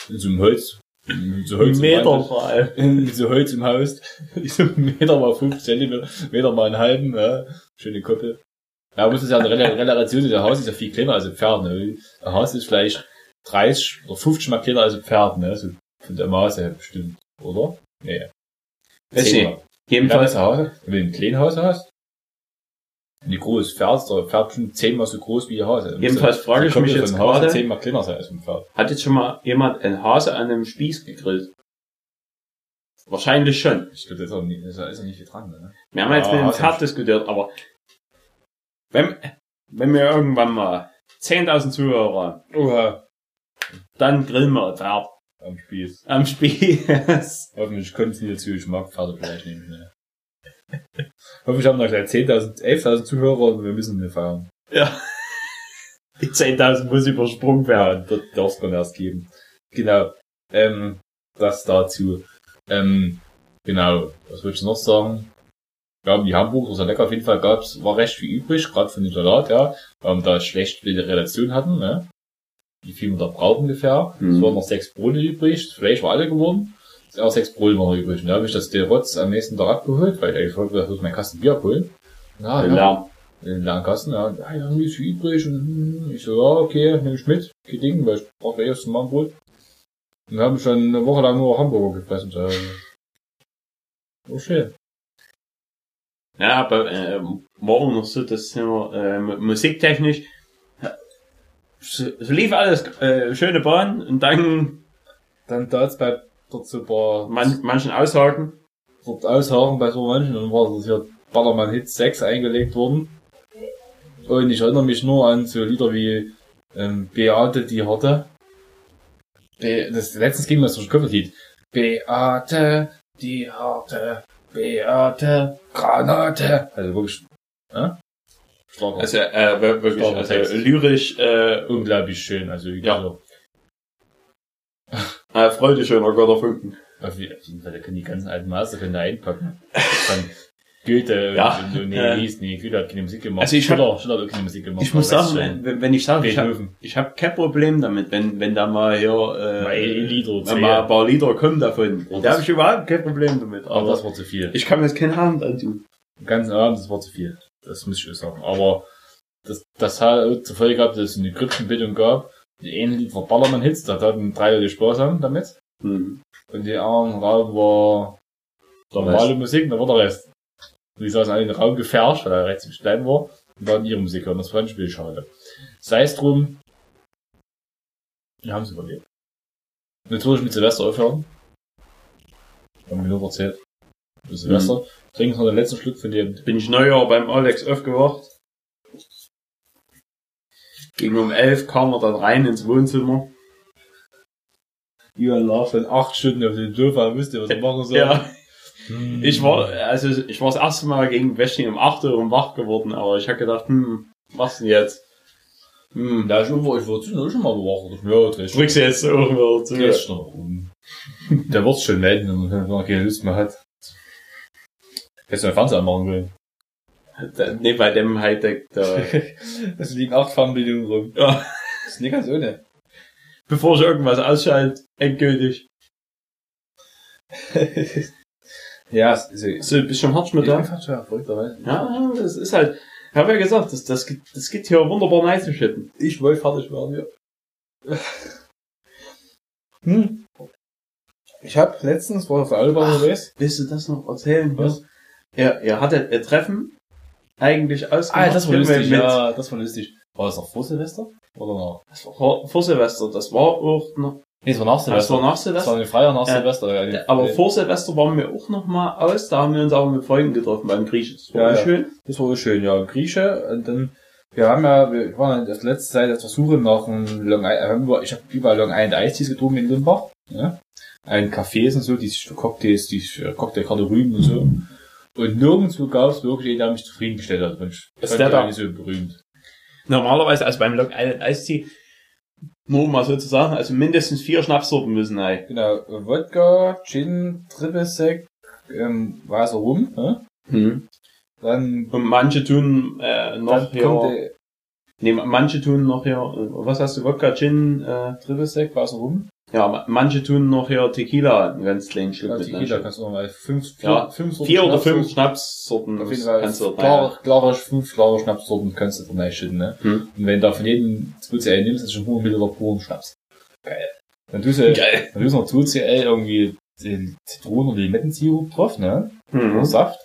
In so einem Holz. In so Holz im Meter Rand. frei. In so Holz im Haus. [LAUGHS] so Meter mal 50 Zentimeter, Meter mal einen halben, ja. Schöne Koppel. Ja, muss es ja eine Rel- Relation, der Haus ist ja viel kleiner als ein Pferd, ne. Der Haus ist vielleicht 30 oder 50 mal kleiner als ein Pferd, ne. So von der Maße her bestimmt, oder? Nee. Weiß nicht. Jedenfalls, wenn du ein kleines Haus hast, wie groß Pferd, ist der Pferd schon zehnmal so groß wie ihr. Also Jedenfalls frage ich mich jetzt Haus gerade- zehnmal kleiner sein als ein Pferd. hat jetzt schon mal jemand einen Hase an einem Spieß gegrillt? Wahrscheinlich schon. Ich glaube, da ist auch nicht, da ist auch nicht viel dran, ne? Wir haben jetzt Ja, mit dem Hase. Pferd diskutiert, aber wenn, wenn wir irgendwann mal 10.000 Zuhörer haben, Oha. dann grillen wir ein Pferd Am Spieß. am Spieß. Hoffentlich können sie dazu, ich mag Pferde vielleicht nicht mehr. [LAUGHS] Hoffentlich haben wir noch gleich 10.000, 11.000 Zuhörer und wir müssen wir feiern. ja. Die 10.000 muss übersprungen Ja, werden. das darf es dann erst geben. Genau. Ähm, das dazu. Ähm, genau. Was wollte ich noch sagen? Ja, die Hamburger sehr lecker auf jeden Fall gab's, war recht viel übrig, gerade von dem Salat, ja. Ähm, da schlecht viele Relation hatten, ne? Wie viel wir da brauchen ungefähr. Mhm. Es waren noch sechs Brote übrig, das Fleisch war alle geworden. Auch sechs noch übrig. Und da habe ich das der Rotz am nächsten Tag abgeholt, weil ich eigentlich wollte, dass ich meinen Kasten Bier abholen. Ja, ja Ja. in den leeren Kasten, ja, ja, ja, wie ist übrig? Und hm, ich so, ja, okay, nehme ich mit, kein Ding, weil ich brauche gleich erst mal ein Brot. Und haben schon eine Woche lang nur Hamburger gefressen. Äh, oh schön. Ja, aber äh, morgen noch so das Thema äh, musiktechnisch. So, so lief alles äh, schöne Bahn und dann Dann da bei so ein paar man, manchen Aussagen. dort aushaken bei so manchen und war das hier Ballermann Hit 6 eingelegt worden. Und ich erinnere mich nur an so Lieder wie ähm, Beate die Harte. Be das letztens ging mir das durch den Kopflied. Beate die Harte, Beate Granate. Also wirklich, äh? Starker. Also äh, wir- wirklich Starker also, Text. lyrisch äh, unglaublich schön. Also Ja. so, äh, freude schöner Götterfunken. auf jeden auf jeden Fall, da können die ganzen alten Master können da einpacken. Dann, Goethe Ja. und, und nee, Ja. hieß nie. Goethe hat keine Musik gemacht. Also ich hab- Schiller, Schiller hat auch keine Musik gemacht. Ich muss sagen, wenn, wenn ich sage, ich habe hab kein Problem damit, wenn, wenn da mal hier Mal äh, ein Lied oder wenn mal ein paar Lieder kommen davon. Und Da habe ich überhaupt kein Problem damit. aber Aber das war zu viel. ich kann mir jetzt keinen Abend antun. Den ganzen Abend, das war zu viel. Das muss ich auch sagen. Aber das, das hat zur Folge gehabt, dass es eine Kryptenbildung gab. Die eine Lied war Ballermann-Hits, da hatten drei Leute Spaß haben damit. Hm. Und die anderen Raum war normale Musik, da war der Rest. Und die saßen alle in den Raum gefärscht, weil er recht ziemlich klein war, und dann ihre Musik hören. Das fand ich wirklich schade. Sei es drum, wir haben es überlebt. Natürlich mit Silvester aufhören. Haben wir nur erzählt. Mit Silvester. Trinken noch den letzten Schluck von dem Bin ich Neujahr beim Alex aufgewacht. Gegen um elf kam er dann rein ins Wohnzimmer. Johann lag dann acht Stunden auf dem Sofa, wusste, was er machen soll. Ja, Hm. ich war, also ich war das erste Mal gegen Westing um 8 Uhr wach geworden, aber ich habe gedacht, hm, was denn jetzt? Hm, Da ist irgendwo, ich war zwischendurch schon mal bewacht. Ja, dreh ich drückst du jetzt irgendwo zu. dreh ich noch um. Der wird's schon melden, wenn er keine Lust mehr hat. Hättest du einen Fernseher anmachen wollen. Nee, bei dem Hightech, da, [LAUGHS] Es liegen acht Fernbedienungen rum. ja, Das ist nicht ganz ohne. bevor ich irgendwas ausschalte, endgültig. [LAUGHS] ja, ist So ein bisschen Hartsch mit da. Ja, das ist halt, ich habe ja gesagt, das, das, gibt- das gibt hier wunderbar nice Shitten. Ich wollte fertig werden, ja. [LAUGHS] hm. Ich habe letztens, war auf der Autobahn Ach. unterwegs. Willst du das noch erzählen? Was? Ja, ihr hattet ein Treffen eigentlich ausgemacht. Ah, das war lustig, ja, das war lustig. War das noch vor Silvester? Oder noch? Das war vor, vor Silvester, das war auch noch, Nee, es war nach das Silvester. war nach Das war Silvester. eine Freier nach Ja. Silvester. Ja, die- Aber äh, vor Silvester waren wir auch noch mal aus, da haben wir uns aber mit Freunden getroffen beim Griechen. Das war Ja, schön. Das war schön, ja. Grieche, und dann, wir haben ja, wir waren ja das letzte Zeit auf der Suche nach einem Long Island, ich habe überall Long Island Eis getrunken in Limbach, ja. Ein Cafés und so, die Cocktails, die für Cocktailkarte rühmen und so. Und nirgendwo gab es wirklich einen, der mich zufriedengestellt hat. Und ich Ist der da? so berühmt. Normalerweise, also beim Long Island Ice Tea, nur mal so zu sagen, also mindestens vier Schnapssorten müssen rein. Genau, Wodka, Gin, Triple Sec, ähm, weißer Rum, ne? Hm. Dann, Und manche tun äh, noch hier, nee, manche tun noch hier, was hast du, Wodka, Gin, äh, Triple Sec, weißer Rum. Ja, ma- manche tun noch hier Tequila, einen ganz kleinen Schluck Ja, mit Tequila reinschütten. kannst du noch mal fünf, vier, Ja, fünf Sorten Vier oder Schnaps- fünf Schnapssorten Auf jeden Fall kannst du da klare, klare, fünf klare Schnapssorten kannst du da schütten, ne? Hm. Und wenn du da von jedem 2CL nimmst, ist schon 100 Milliliter puren Schnaps. Geil. Dann tust du, Geil. dann tust du noch 2CL irgendwie den Zitronen- oder Limettensirup drauf, ne? Oder Mhm. Saft.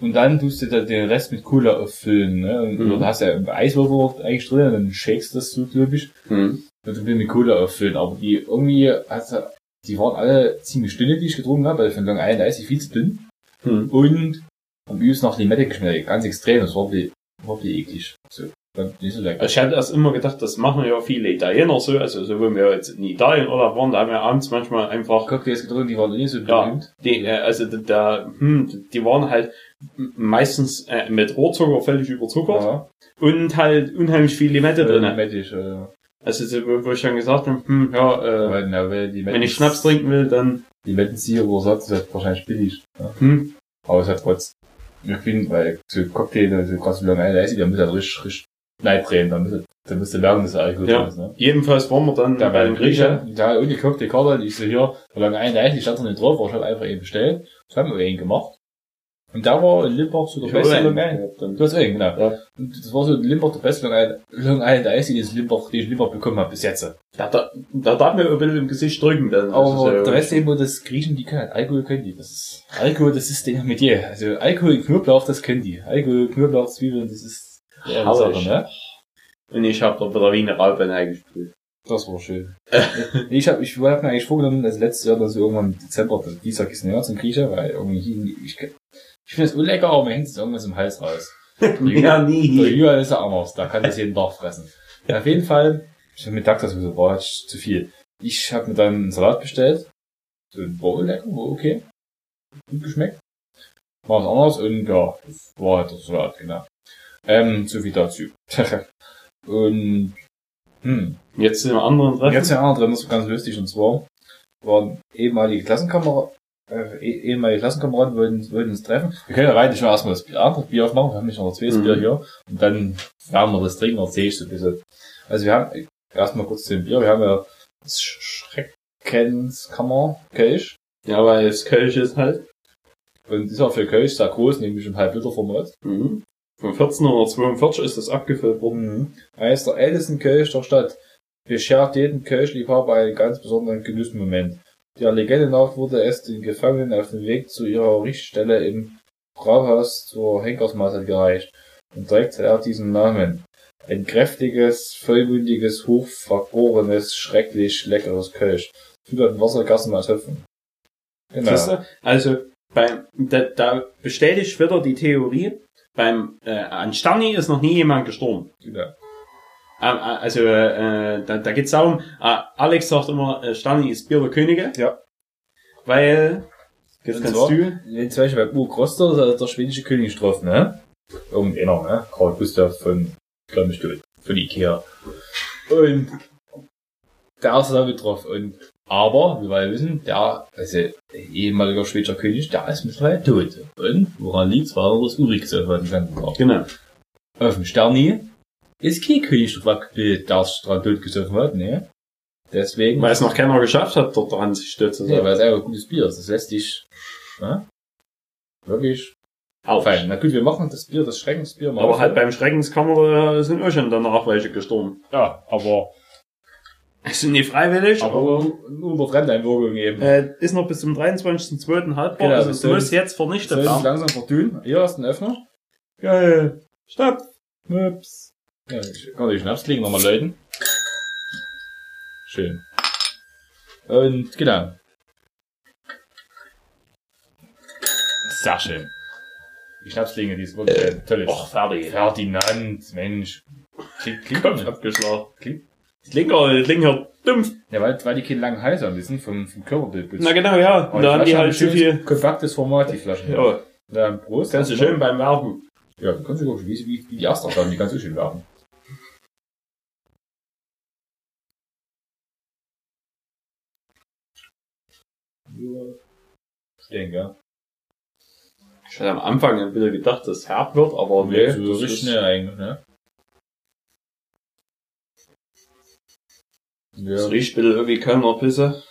Und dann tust du da den Rest mit Cola auffüllen, ne? Und Mhm. oder hast ja Eiswürfel eigentlich drin, dann shakest das so, ich. Mhm. Und dann mit Cola auffüllen. Aber die irgendwie, also, die waren alle ziemlich dünne, die ich getrunken habe, weil von Long Island Eis viel zu dünn. Mhm. Und am übelsten nach Limette geschmeckt. Ganz extrem. Das war wie, war wie eklig. So, so. Also ich hatte erst immer gedacht, das machen ja viele Italiener so, also so wo wir jetzt in Italien oder waren, da haben wir abends manchmal einfach Cocktails getrunken, die waren nicht so Ja. Die, äh, also da- hm, die waren halt meistens äh, mit Rohrzucker völlig überzuckert Ja. und halt unheimlich viel Limette drin. Limettisch, äh, Also so, wo, wo ich dann gesagt habe, hm, ja, äh, weil, na, weil die wenn ich Schnaps trinken will, dann Limettensirup oder so, das ist wahrscheinlich billig. Ja. hm, Aber es hat trotz, ich finde, weil so Cocktail, also gerade so lange Eis, der muss halt richtig, richtig Neid drehen, dann muss, dann musst du merken, dass er Alkohol Ja. ist, ne? jedenfalls waren wir dann Da bei Grieche, Griechen. da ohne Cocktailkarte, ich so hier, so lange ein Eis, die stand noch nicht drauf, aber ich hab einfach eben bestellt. Das haben wir eben gemacht. Und da war in Limbach so der beste hab Long Island. Du hast einen, genau. Ja. Und das war so in Limbach der beste Long Island, Long Island Eis, den ich Limbach, den ich in Limbach bekommen habe bis jetzt. Da, da, da darf mir ein bisschen im Gesicht drücken. Dann. Aber äh, der Rest eben, wo das Griechen, die können Alkohol können die. Das ist, Alkohol, das ist denen mit dir. Also Alkohol, Knoblauch, das können die. Alkohol, Knoblauch, Zwiebeln, das ist ja, Herrlich. Sache, ne? Und ich habe da wieder wie eine Raupe eingespielt. Das war schön. ich hab, ich hab mir eigentlich vorgenommen, das letztes Jahr, dass ich irgendwann im Dezember, dieser Kissen Jahr zum Grieche, weil irgendwie, ich, ich finde es unlecker, aber mir hängt es irgendwas im Hals raus. [LAUGHS] ja, Der nie. Julian ist ja anders, da kann das jeden Tag fressen. Ja, [LAUGHS] auf jeden Fall, ich hab mir gedacht, das war jetzt zu viel. Ich habe mir dann einen Salat bestellt. So ein Bowl lecker, war okay. Gut geschmeckt. War was anderes und ja, das war halt der Salat, genau. Ähm, so viel dazu. und, hm, Jetzt sind wir anderen Treffen. Jetzt ja auch drin, das war ganz lustig, und zwar waren ehemalige Klassenkameraden, äh, eh- ehemalige Klassenkameraden wollten, wollten uns treffen. Wir können ja rein schon erstmal das Bier, andere Bier aufmachen, wir haben nicht noch ein zweites Mhm. Bier hier. Und dann werden wir das trinken, erzähl ich so ein bisschen. Also wir haben, erstmal kurz zu dem Bier, wir haben ja das Schreckenskammer, Kelch. Ja, weil es Kölsch ist halt. Und ist auch für Kelch sehr groß, nämlich im Halb-Liter-Format. Mhm. Von 1442 ist das abgefüllt worden. Mhm. Eines der ältesten Kelch der Stadt beschert jeden Kelchliebhaber einen ganz besonderen Genussmoment. Der Legende nach wurde es den Gefangenen auf dem Weg zu ihrer Richtstelle im Brauhaus zur Henkersmahlzeit gereicht und trägt er diesen Namen. Ein kräftiges, vollmundiges, hochvergorenes, schrecklich leckeres Kölsch. Führt Wassergassen als Hüpfen. Genau. Siehst du? Also beim da, da bestätigt wieder die Theorie, beim äh, an Sterni ist noch nie jemand gestorben. genau. Ähm, äh, also äh, da, da geht's darum, äh, Alex sagt immer, äh, Sterni ist Bier der Könige. Ja. Weil, jetzt kannst zwar, du, Wenn zum Beispiel bei Uwe Kroster, der, der schwedische König getroffen, ne? Irgendeiner, ne? Karl Gustav von Glömmestuhl, von Ikea. Und der ist da getroffen. Und, aber, wie wir ja wissen, der, also, ehemaliger schwedischer König, der ist mittlerweile tot. Und, woran liegt's? Weil er das gesagt hat, den ganzen Tag. genau. Auf dem Sterni ist kein der es dran tot gesoffen hat, ne? Deswegen, Weil es noch keiner geschafft hat, dort dran sich stützen. ja, weil es einfach gutes Bier ist. Das lässt dich, ne? Wirklich Auf. Fein. Na gut, wir machen das Bier, das Schreckensbier mal. Aber halt beim Schreckenskammer äh, sind auch schon danach welche gestorben. Ja, aber, Es sind nicht freiwillig, aber aber nur unter Fremdeinwirkung eben. äh, ist noch bis zum 23.02. haltbar. Genau, also das es muss jetzt vernichtet werden. langsam verdünnen. Hier hast du einen Öffner. Geil. Stopp. Ups. Ja, ich kann die Schnaps kriegen, nochmal läuten. Schön. Und genau. Sehr schön. Die Schnapslinge, die ist wirklich ein tolles. Och, fertig. Ferdinand, Mensch. Klingt, klingt Kopf abgeschlagen. Klingt- klingt das klingt ja dumpf. Ja, weil, weil die keinen langen Hals haben, die sind vom, vom Körperbild. Na genau, ja. Und da haben die halt so viel. Kompaktes Format, die Flaschen. Ja, Ja, Prost. kannst du schön beim Werben. Ja, du kannst du gucken, wie, wie, wie die Asterstamm, die kannst du schön werfen. Ja. Stehen, gell? Ich hatte am Anfang wieder gedacht, dass es herb wird, aber nee, Nee, so das richtig ist- schnell eigentlich, ne? Das Ja. riecht bitte irgendwie keiner Pisse.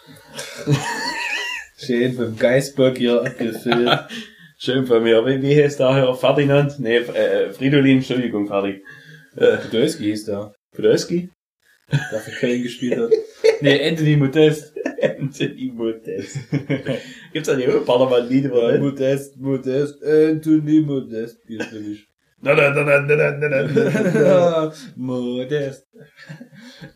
[LAUGHS] Schön vom Geistbock hier abgefüllt. [LAUGHS] Schön von mir. Wie, wie heißt der hier? Ferdinand? Nee, äh, Fridolin, Entschuldigung, Ferdi. Äh, Podolski hieß der, Podolski? der für Köln gespielt hat. [LAUGHS] nee, Anthony [LAUGHS] [LAUGHS] Modest. Anthony Modest. Gibt's da nicht auch über den? Modest, Modest, Anthony Modest. Die ist nämlich. Na, na, na, na, na, na, na, na. [LAUGHS] Modest.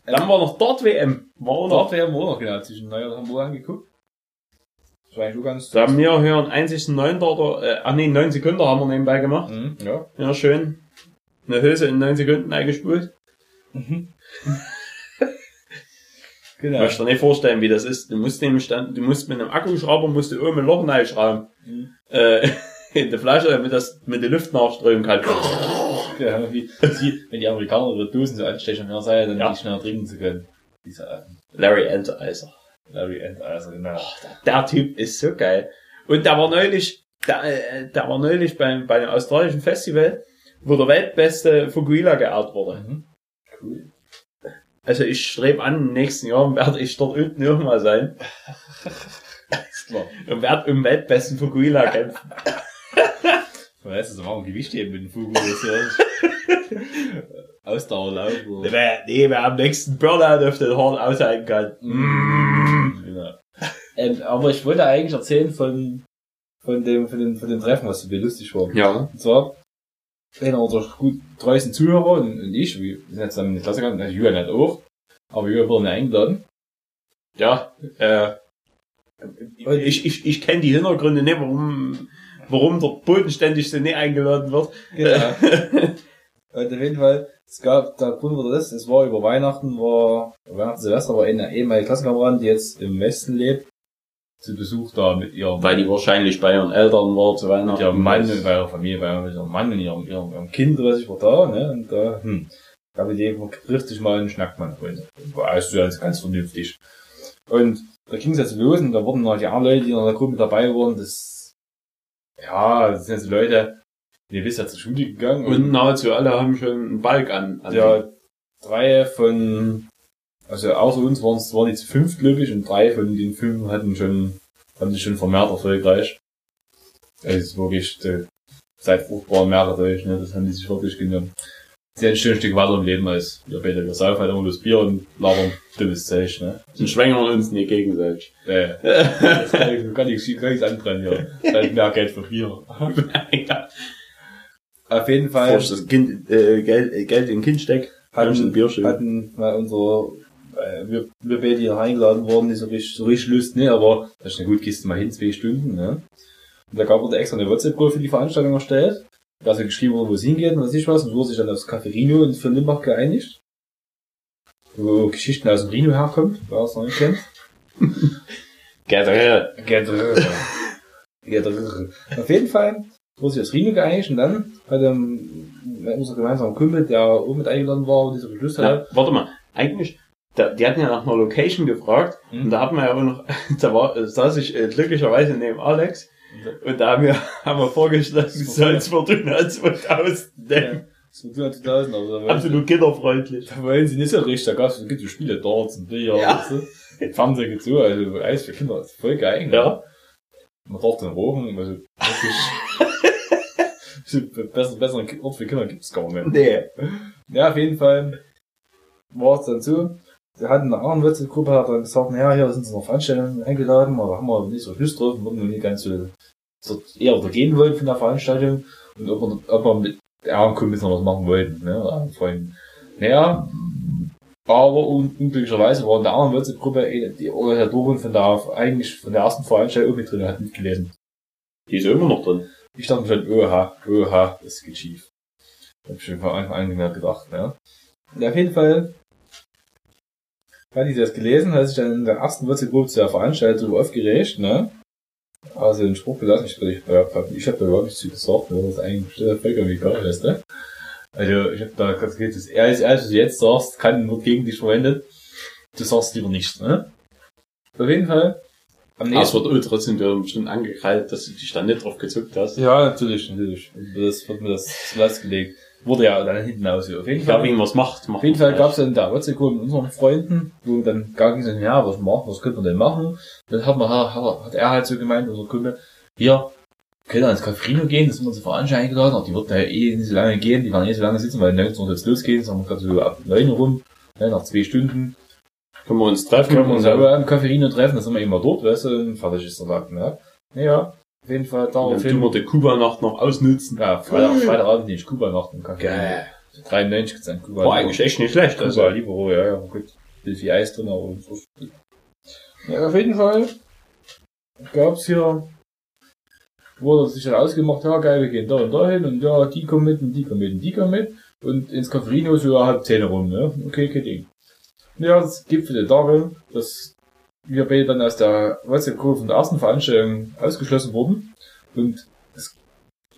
Dann war noch dort WM. War auch noch. Dort wir auch noch genau zwischen Neuer und Hamburg angeguckt. Das war eigentlich nur ganz. Da haben wir hier einen einzigen Neunter oder, äh, ach nee, neun Sekunden haben wir nebenbei gemacht. Mhm, ja. Ja, schön. Eine Hülse in neun Sekunden eingespult. Genau. Kannst du dir nicht vorstellen, wie das ist. Du musst nämlich dann, du musst mit einem Akkuschrauber, musst du oben ein Loch reinschrauben. Mhm. Äh, [LAUGHS] in der Flasche, damit das mit der Luft nachströmen kann. Ja, [LAUGHS] wie, die, wenn die Amerikaner ihre Dosen so anstechen, dann sei dann Ja. nicht schneller trinken zu können. Dieser äh, Larry Enteriser. Larry Enteriser, genau. Der Typ ist so geil. Und der war neulich, der, äh, der war neulich beim, bei dem australischen Festival, wo der weltbeste Fukuila geehrt wurde. Mhm. Cool. Also ich strebe an, den nächsten Jahren werde ich dort unten irgendwann sein klar. und werde um weltbesten Fukuila kämpfen. Weißt du, so machen Gewicht eben mit dem ist ja Ausdauerlauf. Nee, wer- nee, wer am nächsten Burnout auf den Horn aushalten kann. Mm. Genau. Ähm, aber ich wollte eigentlich erzählen von, von dem, von den, von den Treffen, was so lustig war. Ja. Und zwar, einer unserer gut treuesten Zuhörer und, und ich, wir sind jetzt in die Klasse gegangen, also Julian hat auch, aber Julian wurde nicht eingeladen. Ja, äh, ich, ich, ich kenne die Hintergründe nicht, warum, warum der bodenständigste nicht eingeladen wird. Genau. und [LAUGHS] auf jeden Fall, es gab, der Grund war das, es war über Weihnachten, war, Weihnachten, Silvester war eine ehemalige Klassenkameradin, die jetzt im Westen lebt, zu Besuch da mit ihrem, Weil die wahrscheinlich bei ihren Eltern war zu mit Weihnachten. ihrem Mann und bei ihrer Familie, bei ihrem Mann und ihrem, ihrem, ihrem Kind, was ich war da, ne, und da, hm, Idee, man trifft sich mal und schnackt mal eine Runde. War alles so ganz, ganz vernünftig. Und da ging es jetzt los und da wurden noch die anderen Leute, die in der Gruppe dabei waren, das, ja, das sind jetzt Leute, die bist ja zur Schule gegangen Und nahezu alle haben schon einen Balk an. an ja, drei von, also außer uns waren es, waren jetzt fünf, glaube ich, und drei von den fünf hatten schon, haben sich schon vermehrt erfolgreich. Also es ist wirklich, äh, seit fruchtbaren Meere durch, ne, das haben die sich wirklich genommen. Sie ein Stück weiter im Leben als wir beide. Wir saufen halt immer das Bier und labern dummes Zeug, ne. und schwängern uns nicht gegenseitig. Nee, das kann ich, kann ich, kann ich anbrennen hier. Halt mehr Geld für Bier. ja. [LAUGHS] Auf jeden Fall. Bevor ich das kind, äh, Geld, äh, Geld in den Kind steck, hatten, hatten mal unsere, äh, wir, wir beide hier eingeladen worden, nicht so richtig, so richtig Lust, ne, aber das ist eine gute Kiste mal hin, zwei Stunden, ne. Und da gab er extra eine WhatsApp-Gruppe für die Veranstaltung erstellt, da also geschrieben wurde, wo es hingeht und was ich was, und wurde sich dann aufs Café Rino und für Limbach geeinigt. Wo Geschichten aus dem Rino herkommt, wer es noch nicht kennt. Generell. Gedrrr. Gedrrr. Auf jeden Fall wurde sich das Rino geeinigt und dann hat ähm, unser gemeinsamer Kumpel, der auch mit eingeladen war und dieser Beschluss hatte, Na, warte mal, eigentlich, da, die hatten ja nach einer Location gefragt Mhm. und da hatten wir ja aber noch, [LAUGHS] da war, saß ich äh, glücklicherweise neben Alex und da haben wir, [LAUGHS] haben wir vorgeschlagen, es Fortuna 2000 nehmen. So 2000, aber Absolut kinderfreundlich. da wollen sie nicht so richtig, da gibt es Spiele Darts und Billard, Ja. weißt du? Fernsehen gibt's so, also Eis für Kinder, ist voll geil, ne? Ja. Man darf den Rochen, also wirklich, [LAUGHS] besser, besseren Ort für Kinder gibt's gar nicht. Nee. Ja, auf jeden Fall war es dann so, wir hatten eine andere WhatsApp-Gruppe, hat dann gesagt, naja, hier sind sie noch Veranstaltungen eingeladen, aber da haben wir nicht so Lust drauf, und wurden nicht ganz so, so eher wieder gehen wollten von der Veranstaltung und ob wir, ob wir mit ja, Kumpels noch was machen wollten, ne, Freunden. Naja, aber un unglücklicherweise war in der anderen WhatsApp-Gruppe eh die Organisatorin von der, eigentlich von der ersten Veranstaltung mit drin, hat mitgelesen. Die ist immer noch drin. Ich dachte mir schon, oha, oha, das geht schief. Hab ich schon von Anfang an gedacht, ne. Und auf jeden Fall hat die das gelesen, hat sich dann in der ersten WhatsApp-Gruppe zu der Veranstaltung aufgeregt, ne. Also den Spruch gelassen, ich, ich, ich hab da überhaupt nichts zu gesagt, ne, das ist eigentlich vollkommen egal ist, ne. Also ich hab da ganz geht das alles, alles, was du jetzt sagst, kann nur gegen dich verwendet. Du sagst lieber nichts, ne. Auf jeden Fall. Am Aber es wird trotzdem bestimmt angekrallt, dass du dich da nicht drauf gezuckt hast. Ja, natürlich, natürlich. Das wird mir das zu Last gelegt. Wurde ja dann hinten aus. Auf jeden Fall, wenn was macht, macht auf jeden Fall gab es dann da WhatsApp-Gruppe mit unseren Freunden, wo dann gar ging es ja, was machen, was könnte man denn machen? Dann hat man, hat, hat er halt so gemeint, unser Kumpel, hier, können wir ins Cafrino gehen, das sind wir zur Veranstaltung eingeladen, aber die wird da eh nicht so lange gehen, die werden eh so lange sitzen, weil 19 Uhr jetzt losgehen, das haben wir gerade so ab 9 Uhr rum, ne, nach zwei Stunden, Können wir uns treffen? können wir uns aber am Cafrino treffen, dann sind wir immer dort, weißt du, und fertig ist der Tag, ne? Naja, auf jeden Fall Dann daraufhin. tun wir die Kuba-Nacht noch ausnutzen. Ja, Freitag, Freitagabend in Kuba nach dem Kaffee. Geil. 93 gezahlt, Kuba. War eigentlich echt nicht schlecht. Kuba, Also, Libero, ja, ja, gut. Viel Eis drin, aber so. Ja, auf jeden Fall gab's hier, wurde sich dann ausgemacht, ja, geil, wir gehen da und da hin und ja, die kommen mit und die kommen mit und die kommen mit und ins Cafrino so halb zehn rum, ne? Okay, kein Ding. Ja, das gipfelte darin, dass wir beide dann aus der WhatsApp-Gruppe von der ersten Veranstaltung ausgeschlossen wurden und das,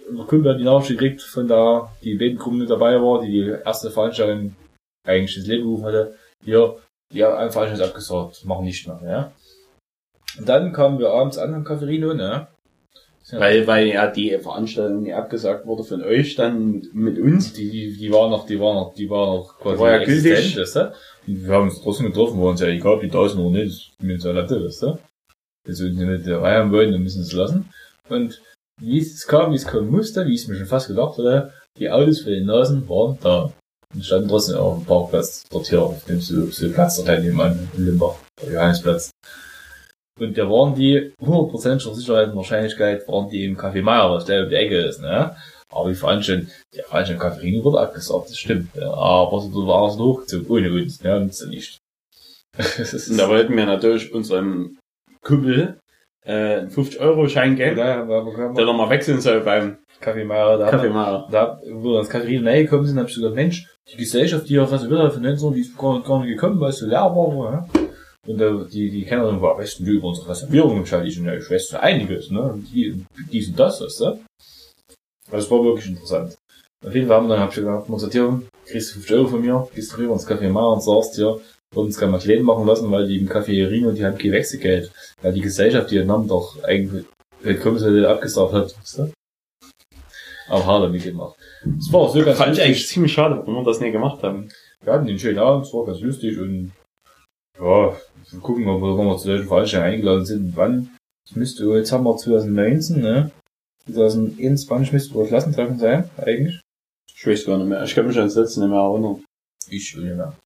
unser Kumpel hat die Nachricht gekriegt von da, die beiden Gruppen mit dabei war, die die erste Veranstaltung eigentlich ins Leben gerufen hatte, hier, die haben Veranstaltung ist abgesagt, machen nicht mehr, ja. Und dann kamen wir abends an am Cafferino, ne? weil, weil ja die Veranstaltung nie abgesagt wurde von euch, dann mit, uns. Die, die, die war noch, die war noch, die war noch quasi Die war ja gültig. weißt du? Wir haben uns trotzdem getroffen, war uns ja egal, wie tausend oder nicht, ist mir so Latte, weißt du? Wenn sie uns nicht dabei haben wollen, dann müssen sie es lassen. Und wie es kam, wie es kommen musste, wie ich es mir schon fast gedacht hatte, die Autos für den Nasen waren da. Und standen trotzdem auf dem Parkplatz, dort hier auf dem so, so Platz, dort nebenan, in Limbach, der Johannesplatz. Und da waren die 100% Sicherheit und Wahrscheinlichkeit, waren die im Café Meier, was der um die Ecke ist, ne? Aber die Veranstaltung, die Veranstaltung Café Ringe wurde abgesagt, das stimmt. Ja. Aber so war es hochgezogen, ohne uns, ja, und so nicht. Und [LAUGHS] da wollten wir natürlich unserem Kumpel äh, einen 50-Euro-Schein geben, ja, der nochmal wechseln soll beim Café Meier, da, Kaffee machen. da, wo wir ins Café Ringe reingekommen sind, hab ich gesagt, Mensch, die Gesellschaft, die auf was wieder von 19, die ist gar, gar nicht gekommen, weil es so leer war, ja. Und äh, die, die Kennerin war, weißt du, über unsere Reservierung entscheidet, ich, ich weiß so einiges, ne? Und die, dies und das, weißt du? Also es war wirklich interessant. Auf jeden Fall haben wir dann, hab ich gesagt, muss hier, kriegst du 50 Euro von mir, gehst rüber ins Café Meier und sagst dir, wurden es mal klein machen lassen, weil die im Café Rino, die haben kein Wechselgeld. Weil die Gesellschaft, die den Namen doch eigentlich, Kommissar abgesagt hat, weißt du? Aber Harlem mitgemacht. Das war auch so ganz Fand ich lustig. eigentlich ziemlich schade, warum wir das nie gemacht haben. Wir hatten den schönen Abend, es war ganz lustig und ja, wir gucken, ob wir, wenn wir zu solchen Veranstaltungen eingeladen sind und wann. Das müsste, jetzt haben wir 2019, ne? 2021 müsste wohl Klassentreffen sein, eigentlich. Ich weiß gar nicht mehr. Ich kann mich an das letzte nicht mehr erinnern. Ich schon nicht mehr.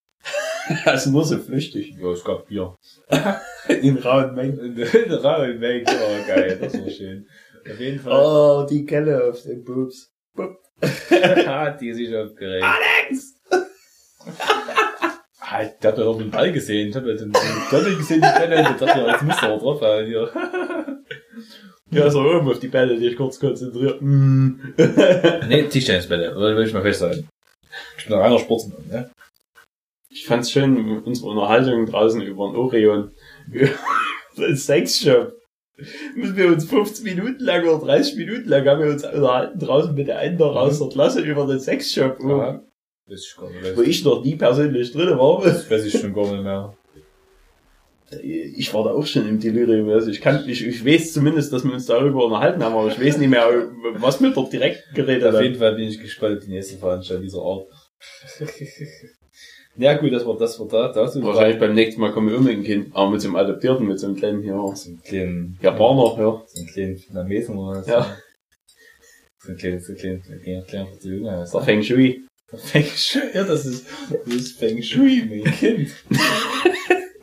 Also nur so flüchtig. Ja, es gab Bier. [LAUGHS] In rauen Mengen. Der Rahmen weg, oh geil, das war schön. Auf jeden Fall Oh, die Kelle auf den Boobs. [LAUGHS] hat die sich aufgeregt. Alex! [LAUGHS] Halt, der hat doch den Ball gesehen. Ich hab ja den Doppel gesehen, die Bälle, und dachte, ja, jetzt müsste er drauf haben hier. Ja, so oben auf die Bälle, die ich kurz konzentriert. Mm. [LAUGHS] Nee, Tischtennisbälle, oder will ich mal festhalten. Ich bin ein reiner Sportsmann, ne? Ich fand's schön, unsere Unterhaltung draußen über den Orion. Über den Sexshop. Müssen wir uns 15 Minuten lang oder 30 Minuten lang haben wir uns unterhalten draußen mit der einen noch aus der Klasse über den Sexshop. Wo, Ja. Weiß ich wo ich noch nie persönlich drin war. Das weiß ich schon gar nicht mehr. Ich war da auch schon im Delirium. Also ich kann, ich, ich weiß zumindest, dass wir uns darüber unterhalten haben, aber ich weiß nicht mehr, was wir dort direkt geredet Auf haben. jeden Fall bin ich gespannt auf die nächste Veranstaltung dieser Art. [LAUGHS] ja gut, das war das war da. Da sind Wahrscheinlich beim nächsten Mal kommen wir mit dem Kind, aber mit so einem Adoptierten, mit so einem kleinen hier, so einen kleinen Japaner, ja. So einen kleinen Vietnamesen oder was. Ja. So einen kleinen, so einen kleinen, so einen kleinen, kleinen Verzöger. heißt Der er. Feng Shui. [LAUGHS] Feng Shui, ja, das ist, das ist Feng Shui, mein [LAUGHS] Kind.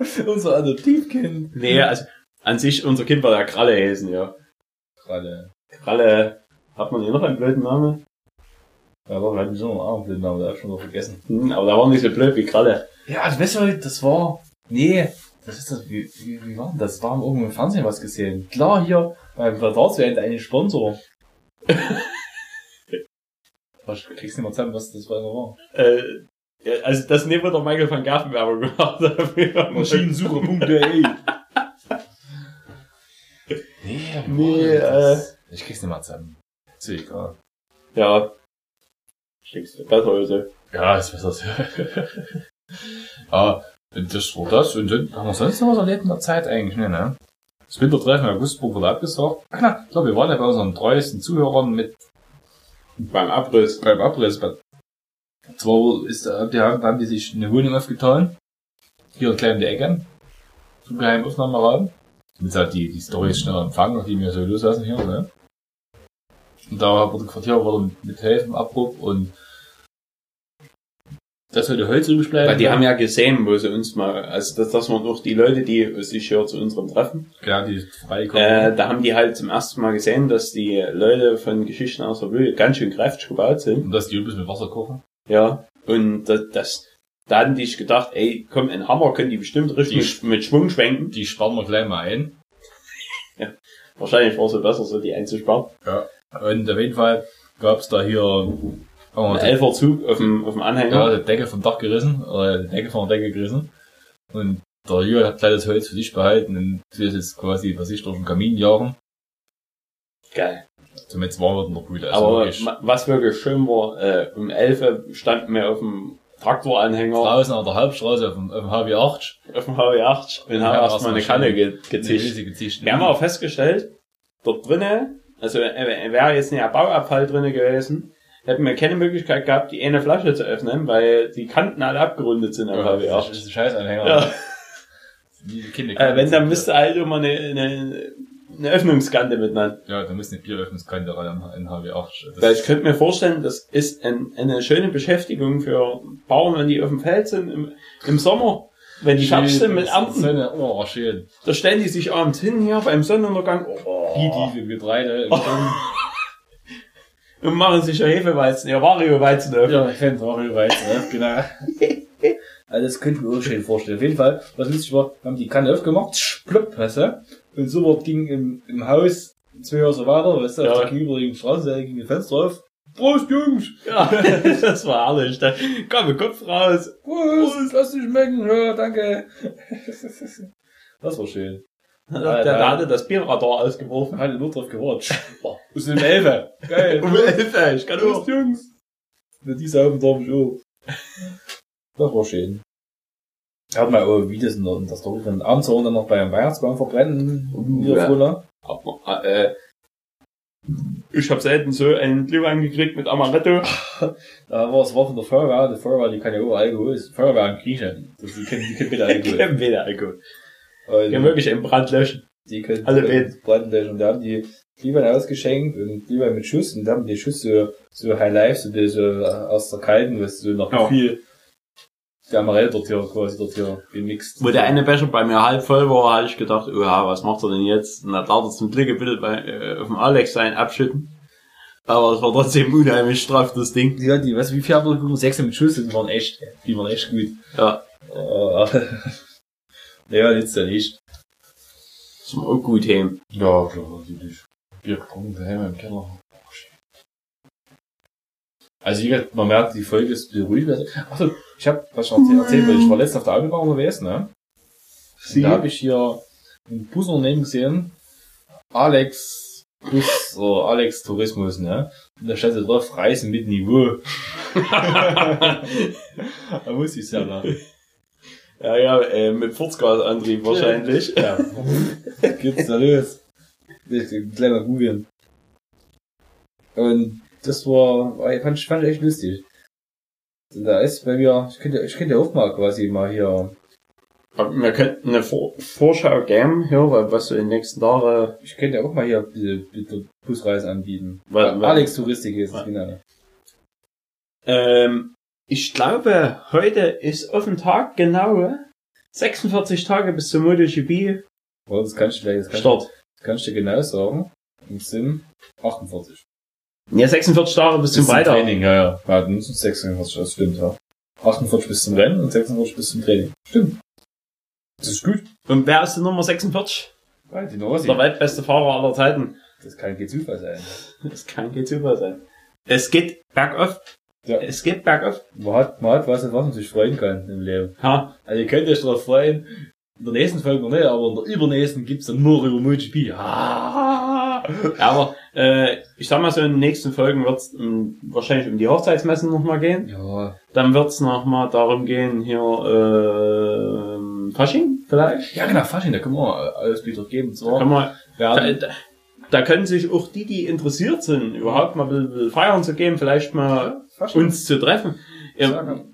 [LAUGHS] Unser Adoptivkind. Nee, also an sich, unser Kind war der Kralle Häsen, ja. Gerade. Kralle, hat man hier noch einen blöden Namen? Ja, doch, wir hatten schon einen Armblinden, aber da hab ich schon noch vergessen. Hm, aber der war nicht so blöd wie Kralle. Ja, du weißt du, das war, nee, das ist das, wie, wie, wie war denn das? Wir haben irgendwo im Fernsehen was gesehen. Klar, hier, beim Vertragswert einen Sponsor. [LAUGHS] Was, kriegst du nicht mehr zusammen, was das war? Äh, ja, also das neben der Michael van Gaffen Werbung gemacht dafür. Maschinensucher.de Nee, Nee, äh. Ich krieg's nicht mal zusammen. Ist ja egal. Ja. Schickst du besser also. Ja, ist besser so. [LAUGHS] ja, das war das. Und dann haben wir sonst noch was erlebt in der Zeit eigentlich, ne, ne? Das Wintertreffen in Augustburg wurde abgesagt. Ach na, ich glaube, wir waren ja bei unseren treuesten Zuhörern mit Beim Abriss. beim Abriss. Bei- Zwar ist, äh, die haben, die sich eine Wohnung aufgetan. Hier klein in der Ecke. Zum geheimen Aufnahmeraum. Damit halt die, die Storys schnell empfangen, die wir so loslassen hier, ne? Und da wurde Quartier wurde mit helfen, Abbruch und das sollte heute übrig bleiben. Weil die haben ja gesehen, wo sie uns mal, also das, das waren auch die Leute, die sich hier zu unserem Treffen, ja, die freikommen. äh, da haben die halt zum ersten Mal gesehen, dass die Leute von Geschichten aus der Wühle ganz schön kräftig gebaut sind. und dass die übrigens mit Wasser kochen. Ja. Und das, das da hatten die sich gedacht, ey, komm, ein Hammer können die bestimmt richtig Die- mit, Schwung schwenken. Die sparen wir gleich mal ein. [LAUGHS] Wahrscheinlich war es so besser, so die einzusparen. Und auf jeden Fall gab's da hier, oh, Ein elfer Zug auf dem, auf dem ja, Anhänger. die Decke vom Dach gerissen, oder die Decke von der Decke gerissen. Und der Jürgen hat gleich das Holz für sich behalten und will jetzt quasi für sich durch den Kamin jagen. Geil. Zum jetzt warm wird noch gut. Also Aber ma- was wirklich schön war, äh, um 11 Uhr standen wir auf dem Traktoranhänger, draußen an der Hauptstraße auf dem, auf dem HW8. auf dem HW8 und haben Ja, erstmal eine Kanne ge gezischt. Tische. Wir haben auch festgestellt, dort drinnen, also äh, wäre jetzt nicht ein Bauabfall drinnen gewesen, hätten wir keine Möglichkeit gehabt, die eine Flasche zu öffnen, weil die Kanten alle abgerundet sind am ja, das HW8. ist ein Scheißanhänger. Ja. Die Kinder Äh, wenn, dann müsste halt immer eine, eine, eine Öffnungskante miteinander. Ja, da müssen die Bieröffnungskante rein in HW8. Das Weil ich könnte mir vorstellen, das ist ein, eine schöne Beschäftigung für Bauern, wenn die auf dem Feld sind im, im Sommer. Wenn die fertig sind mit Ernten, Sonne, oh, schön. da stellen die sich abends hin hier beim Sonnenuntergang oh, Die, die Getreide. im [LAUGHS] Sturm. und machen sich ja Hefeweizen, ja Vario-Weizen auf. Ja, ich weiß, ne? Genau. [LAUGHS] Also das könnte ich mir auch schön vorstellen. Auf jeden Fall, was lustig war, wir haben die Kanne aufgemacht, plopp, weißt du? Und so was ging im, im Haus zwei Jahre so weiter, weißt du, Ja. auf der gegenüberliegenden Straße, da ging ein Fenster auf. Prost, Jungs! Ja, [LAUGHS] das war herrlich. Da kam der Kopf raus. Prost, lass dich schmecken, ja, danke. Das war schön. Der, der hatte das Bierradar ausgeworfen. Hatte nur drauf gewartet. Aus dem Elfe. Geil. [LAUGHS] Um Hilfe, ich kann auch. Prost, Jungs! Na, diese Augen darf ich auch. Das war schön. Er hat mal auch Videos in der, in der Story von abends dann noch bei einem Weihnachtsbaum verbrennen. Uh, Wieder ja. Aber, äh, ich habe selten so einen Glühwein gekriegt mit Amaretto. [LAUGHS] Da war es von der Feuerwehr. Die Feuerwehr, die kann ja auch Alkohol. Die Feuerwehr in Griechenland. Das, die können, die können bitte Alkohol. Kein weder Alkohol. [LAUGHS] Und Die können wirklich einen Brand löschen. die können alle die können Brandenburg. Und da haben die Glühwein ausgeschenkt und Glühwein mit Schuss. Und da haben die Schuss so, so High Life, so, die, so aus der kalten, was so nach Ja. viel der Amarell dort hier quasi dort hier gemixt. Wo der eine Becher bei mir halb voll war, habe ich gedacht, oha, was macht er denn jetzt? Und dann darf er zum Glück ein bisschen bei, äh, auf dem Alex sein abschütten. Aber es war trotzdem unheimlich straff, das Ding. Ja, die, was, wie viel haben wir geguckt? Sechs mit Schuss, die waren echt, die waren echt gut. Ja, Äh, [LAUGHS] ja, jetzt ja nicht. das war auch gut hin. Ja, klar, natürlich. Bier getrunken daheim im Keller. Also wie gesagt, man merkt, die Folge ist ein bisschen ruhig. Achso, ich hab was schon erzählt, erzählt, weil ich war letztens auf der Autobahn unterwegs, ne? Und da habe ich hier ein Busunternehmen gesehen. Alex Bus oder Alex Tourismus, ne? Und da stand so drauf, Reisen mit Niveau. [LAUGHS] da muss ich ja lachen. Ja, ja, äh, mit Furzgasantrieb wahrscheinlich. Ja. [LAUGHS] Geht's da los? Ich ein kleiner googeln. Und das war, war fand, ich, fand ich echt lustig. Da ist bei mir, ich könnte, ich könnte auch mal quasi mal hier, Aber Wir könnten eine Vor Vorschau geben, hier, weil was so in den nächsten Tagen, ich könnte auch mal hier bitte, bitte Busreise anbieten. Weil- weil- Alex Touristik ist genau. ähm, ich glaube, heute ist auf den Tag genau 46 Tage bis zum MotoGP Aber das kannst du vielleicht, das kannst, Start. das kannst du dir genau sagen. Im Sinn 48. Ja, 46 Tage bis zum Bis zum Freitag. Training, ja, ja. Ja, dann sind es 46, das stimmt, ja. 48 bis zum Rennen und 46 bis zum Training. Stimmt. Das ist gut. Und wer ist die Nummer 46? Weil die Norsi. Der weltbeste Fahrer aller Zeiten. Das kann kein Zufall sein. Das kann kein Zufall sein. Es geht bergauf. Ja. Es geht bergauf. Man hat, man hat was, was man sich freuen kann im Leben. Ja. Also ihr könnt euch darauf freuen. In der nächsten Folge noch nicht, aber in der übernächsten gibt's dann nur über MotoGP. Ah. Ja, aber äh, ich sag mal so, in den nächsten Folgen wird's ähm, wahrscheinlich um die Hochzeitsmessen nochmal gehen. Ja. Dann wird's noch mal darum gehen, hier äh, Fasching vielleicht. Ja, genau, Fasching, da können wir alles wieder geben. Da, So, kann man, da, werden, da, da können sich auch die, die interessiert sind, überhaupt mal ein bisschen feiern zu gehen, vielleicht mal Fasching. uns zu treffen. Sagen.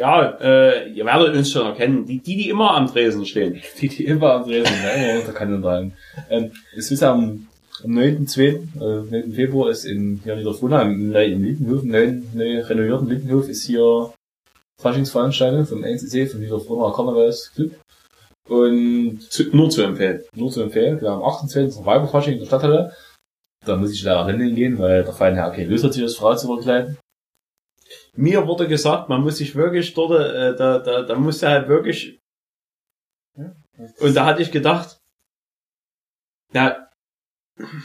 Ja, äh, ihr werdet uns schon erkennen. Die, die, die immer am Tresen stehen. [LAUGHS] die, die immer am Dresen, ne, immer unter Kanne dran. Ähm, es ist am, am 9.2., äh, 9. Februar ist in, hier in Niederfruna, im, neu- im Lindenhof, im neuen, neu renovierten Lindenhof ist hier Faschingsveranstaltung vom NCC, vom Niederfruna Karnevalsclub. Und Zu, nur zu empfehlen. nur zu empfehlen, wir haben am 28. noch Weiberfasching in der Stadthalle. Da muss ich leider hingehen, weil der Fein Herr Lust hat, sich als Frau zu verkleiden. Mir wurde gesagt, man muss sich wirklich dort, äh, da, da, da muss er halt wirklich. Ja. Und da hatte ich gedacht, ja,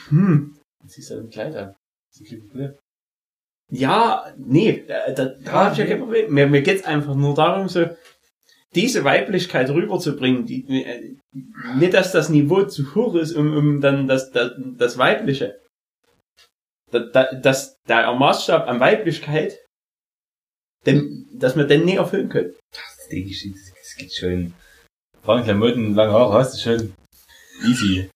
hm, Du ziehst halt ein Kleid an. Das ist Problem. ja, nee, da, da, da Ja, hab ich ja kein Problem. Mir, mir geht's einfach nur darum, so diese Weiblichkeit rüberzubringen. Die, äh, nicht, dass das Niveau zu hoch ist, um, um dann das, das, das Weibliche. Da, da, dass der Maßstab an Weiblichkeit, den, dass wir den nie erfüllen können. Das denke ich, das, das geht schon. Vor allem Klamotten, lange Haare hast du schon. Easy.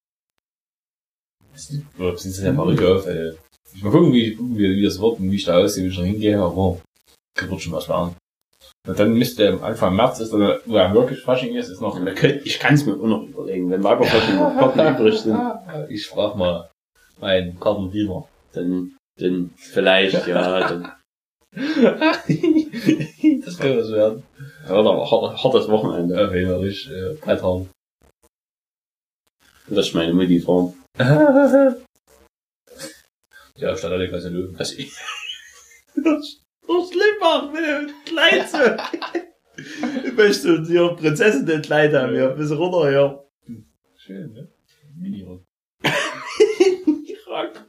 Das ist- Oder sind ja mal auf, ey. Ich mal gucken, wie, wie, wie das wird und wie ich da aussehe, wie ich da hingehe, aber das wird schon was werden. Und dann müsste am Anfang März ist dann, wo er wirklich Fasching ist, ist noch. Können, ich kann es mir auch noch überlegen, wenn Weiberflaschen noch Karten übrig sind, Ich sprach mal meinen Kartendiener. dann, dann vielleicht, ja, dann das könnte was werden. ja, aber hart, hartes Wochenende. Ja, wenn wir richtig, äh, Brett haben. Das ist meine fahren. Ja, statt alle gleich Löwen. Das das schlimm machen mit dem Kleid so. Ich möchte dir Prinzessin den Kleid haben, ja, bis runter, ja. Schön, ne? Mini-Rock. Irak.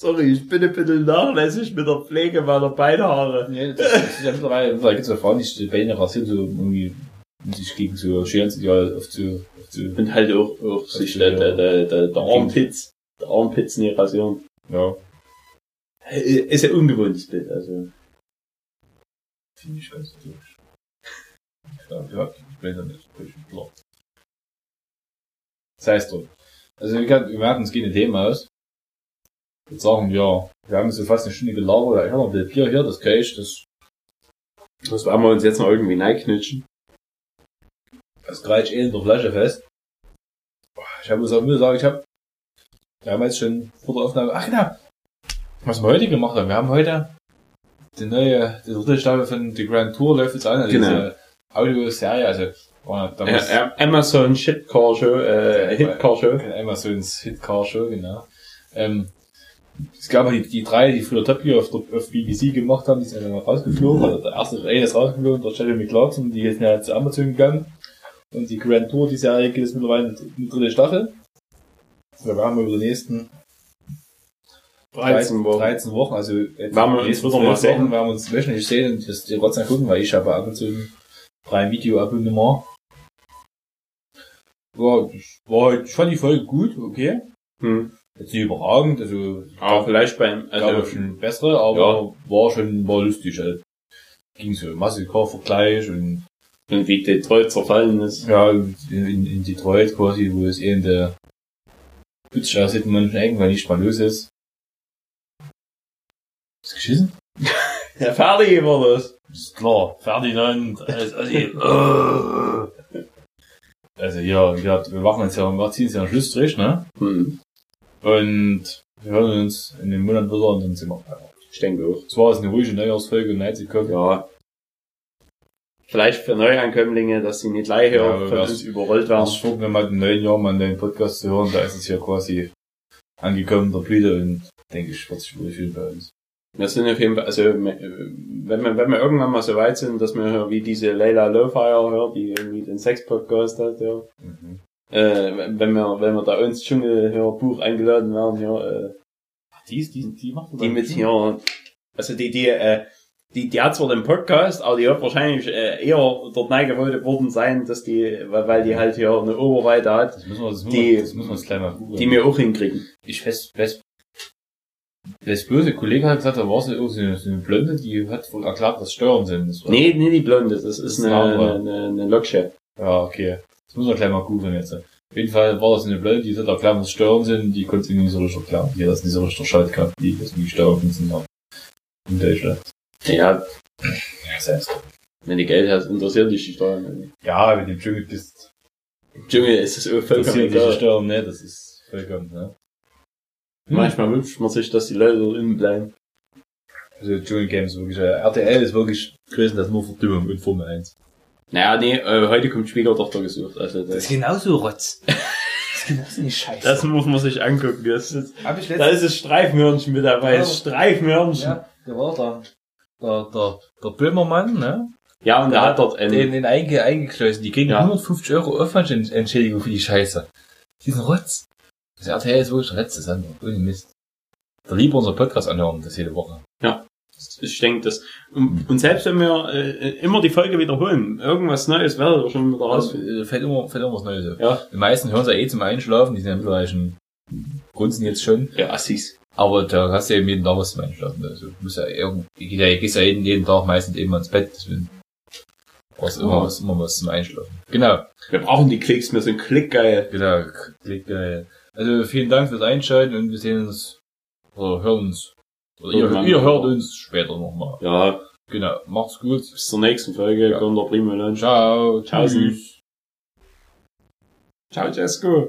Sorry, ich bin ein bisschen nachlässig mit der Pflege meiner Beinhaare. Nee, das, das ist ja mittlerweile, da gibt's ja Frauen, die die Beine rasieren, so irgendwie, um sich gegen so scheren sie ja oft so, oft so, Und halt auch, auch sich der, der, der, der, der Armpits, der Armpits nie rasieren. ja. Äh, Ist ja ungewohntes Bild, also. Finde ich ganz gut. Ja, ja, ich weiß ja nicht. Ich bin klar. Das heißt drum. Also wir, wir merken, es geht ein Thema aus. Jetzt sagen wir, wir haben so fast eine Stunde gelabert, ich habe noch ein Bier hier, das Cage, das, Das werden wir uns jetzt noch irgendwie reinknutschen. das greift eh in der Flasche fest. Ich habe muss auch sagen, ich habe, wir haben jetzt schon vor der Aufnahme, ach genau, was wir heute gemacht haben, wir haben heute die neue, die dritte Staffel von The Grand Tour läuft jetzt an, also Genau. diese Audioserie, also, war damals, Äh, äh, Amazon Shitcar Show, äh, Hitcar Show. Amazons Hitcar Show, genau. Ähm, es gab halt die, die drei, die früher Top Gear auf, auf BBC gemacht haben, die sind dann mal rausgeflogen. Also der erste eine ist rausgeflogen, der Jeremy Clarkson, die ist ja zu Amazon gegangen. Und die Grand Tour, die Serie geht jetzt mittlerweile in die dritte Staffel. Wir haben über die nächsten 13 Wochen. 13 Wochen, also jetzt Werden wir uns wieder mal 12 sehen. Wochen, werden wir uns wöchentlich sehen und das die trotzdem gucken, weil ich habe ab und zu ein Prime Video Abonnement. Ja, ich, war, halt- ich fand die Folge gut, okay. Hm. Jetzt nicht überragend, also Aber vielleicht beim, also also, schon bessere, aber war schon war lustig halt. Ging so Massencar-Vergleich und und wie Detroit zerfallen ist. ja, in, in, Detroit quasi, wo es in der Hütsch aussieht in manchen Ecken, weil nicht mal los ist. Ist geschissen? [LAUGHS] Ja, fertig war das. Ist klar, Ferdinand, also, also, [LAUGHS] also ja, wie gesagt, wir machen jetzt ja, wir ziehen jetzt ja einen Schlussstrich, ne? Hm. Und wir hören uns in den Monat wieder und dann sind wir weiter. Ich denke auch. Es war jetzt eine ruhige Neujahrsfolge und Night kommt. Ja. Vielleicht für Neuankömmlinge, dass sie nicht gleich Ja, von uns überrollt Ich werden. schwuck mir mal den neuen Jahr mal in den Podcast zu hören, da ist es ja quasi angekommen, der Blüte und denke ich, wird sich wohl schön bei uns. Wir sind auf jeden Fall, also äh, wenn wir, wenn wir irgendwann mal so weit sind, dass wir wie diese Leila Lowfire hört, die irgendwie den Sex-Podcast hat, ja. Mhm. Äh, wenn wir, wenn wir da ins Dschungelhörbuch eingeladen werden, ja, äh, Die, ist- die, die macht die mit hier, also die, die, äh, die, die hat zwar den Podcast, aber die wird wahrscheinlich äh, eher dort neigewollt worden sein, dass die, weil, weil die halt hier eine Oberweite hat, Das müssen wir, das müssen Die- wir, das müssen wir uns gleich mal googeln. die wir auch hinkriegen. ich weiß, weiß, das böse Kollege hat gesagt, da war so so eine, so eine Blonde, die hat wohl erklärt, was Steuern sind. Das Nee, nee, die Blonde, das ist eine, eine eine, eine Lokchef. Ja, okay. Das muss man gleich mal googeln jetzt. Auf jeden Fall war das eine Blöde, die hat erklärt, was Steuern sind, die konnte sie nicht so richtig erklären. Die hat das nicht so richtig erschaltet gehabt, die das wie Steuern funktionieren. In Deutschland. Ja, Ja, heißt. wenn du Geld hast, interessiert dich die Steuern nicht. Ja, wenn du im Dschungel bist, Im Dschungel ist es auch vollkommen interessiert dich die egal. Steuern nicht, das ist vollkommen, ne? Manchmal wünscht man sich, dass die Leute dort innen bleiben. Also Dschungel Games wirklich, äh, RTL ist wirklich größer als nur Verdummung und Formel 1. Naja, nee, äh, heute kommt Schwiegertochter gesucht. Also das, genauso Rotz. [LAUGHS] Das ist genauso eine Scheiße. das muss man sich angucken. Das ist, da ist das Streifmörnchen mit dabei. Das Streifmörnchen. Ja, Ja, der war da. Der, der, der Böhmermann, ne? und der hat dort den, einen, den einge, eingeschlossen. Die kriegen Ja. 150 Euro Aufwandsentschädigung für die Scheiße. Diesen Rotz. Das RTL ist wirklich der letzte Sendung. Ohne Mist. Da lieber unser Podcast anhören, das jede Woche. Ich denke, das, und, selbst wenn wir äh, immer die Folge wiederholen, irgendwas Neues werdet ihr schon wieder raus. äh, fällt immer, fällt immer was Neues. Ja, Die meisten hören sie eh zum Einschlafen, die sind ja mittlerweile schon, grunzen jetzt schon. ja, Assis. Aber da hast du eben jeden Tag was zum Einschlafen. Also, du musst ja irgendwie, ja, gehst ja jeden, jeden Tag meistens eben ans Bett, deswegen. brauchst immer Oh. was, immer was zum Einschlafen. Genau. Wir brauchen die Klicks, wir sind klickgeil. Genau, klick geil. Also vielen Dank fürs Einschalten und wir sehen uns oder hören uns. Oder ihr, Irgendwann. ihr hört uns später nochmal. Ja, Genau, macht's gut. bis zur nächsten Folge. Ja. Kommt der Primo Lunch. Ciao. Tschaußen. Tschüss. Ciao, Jesco.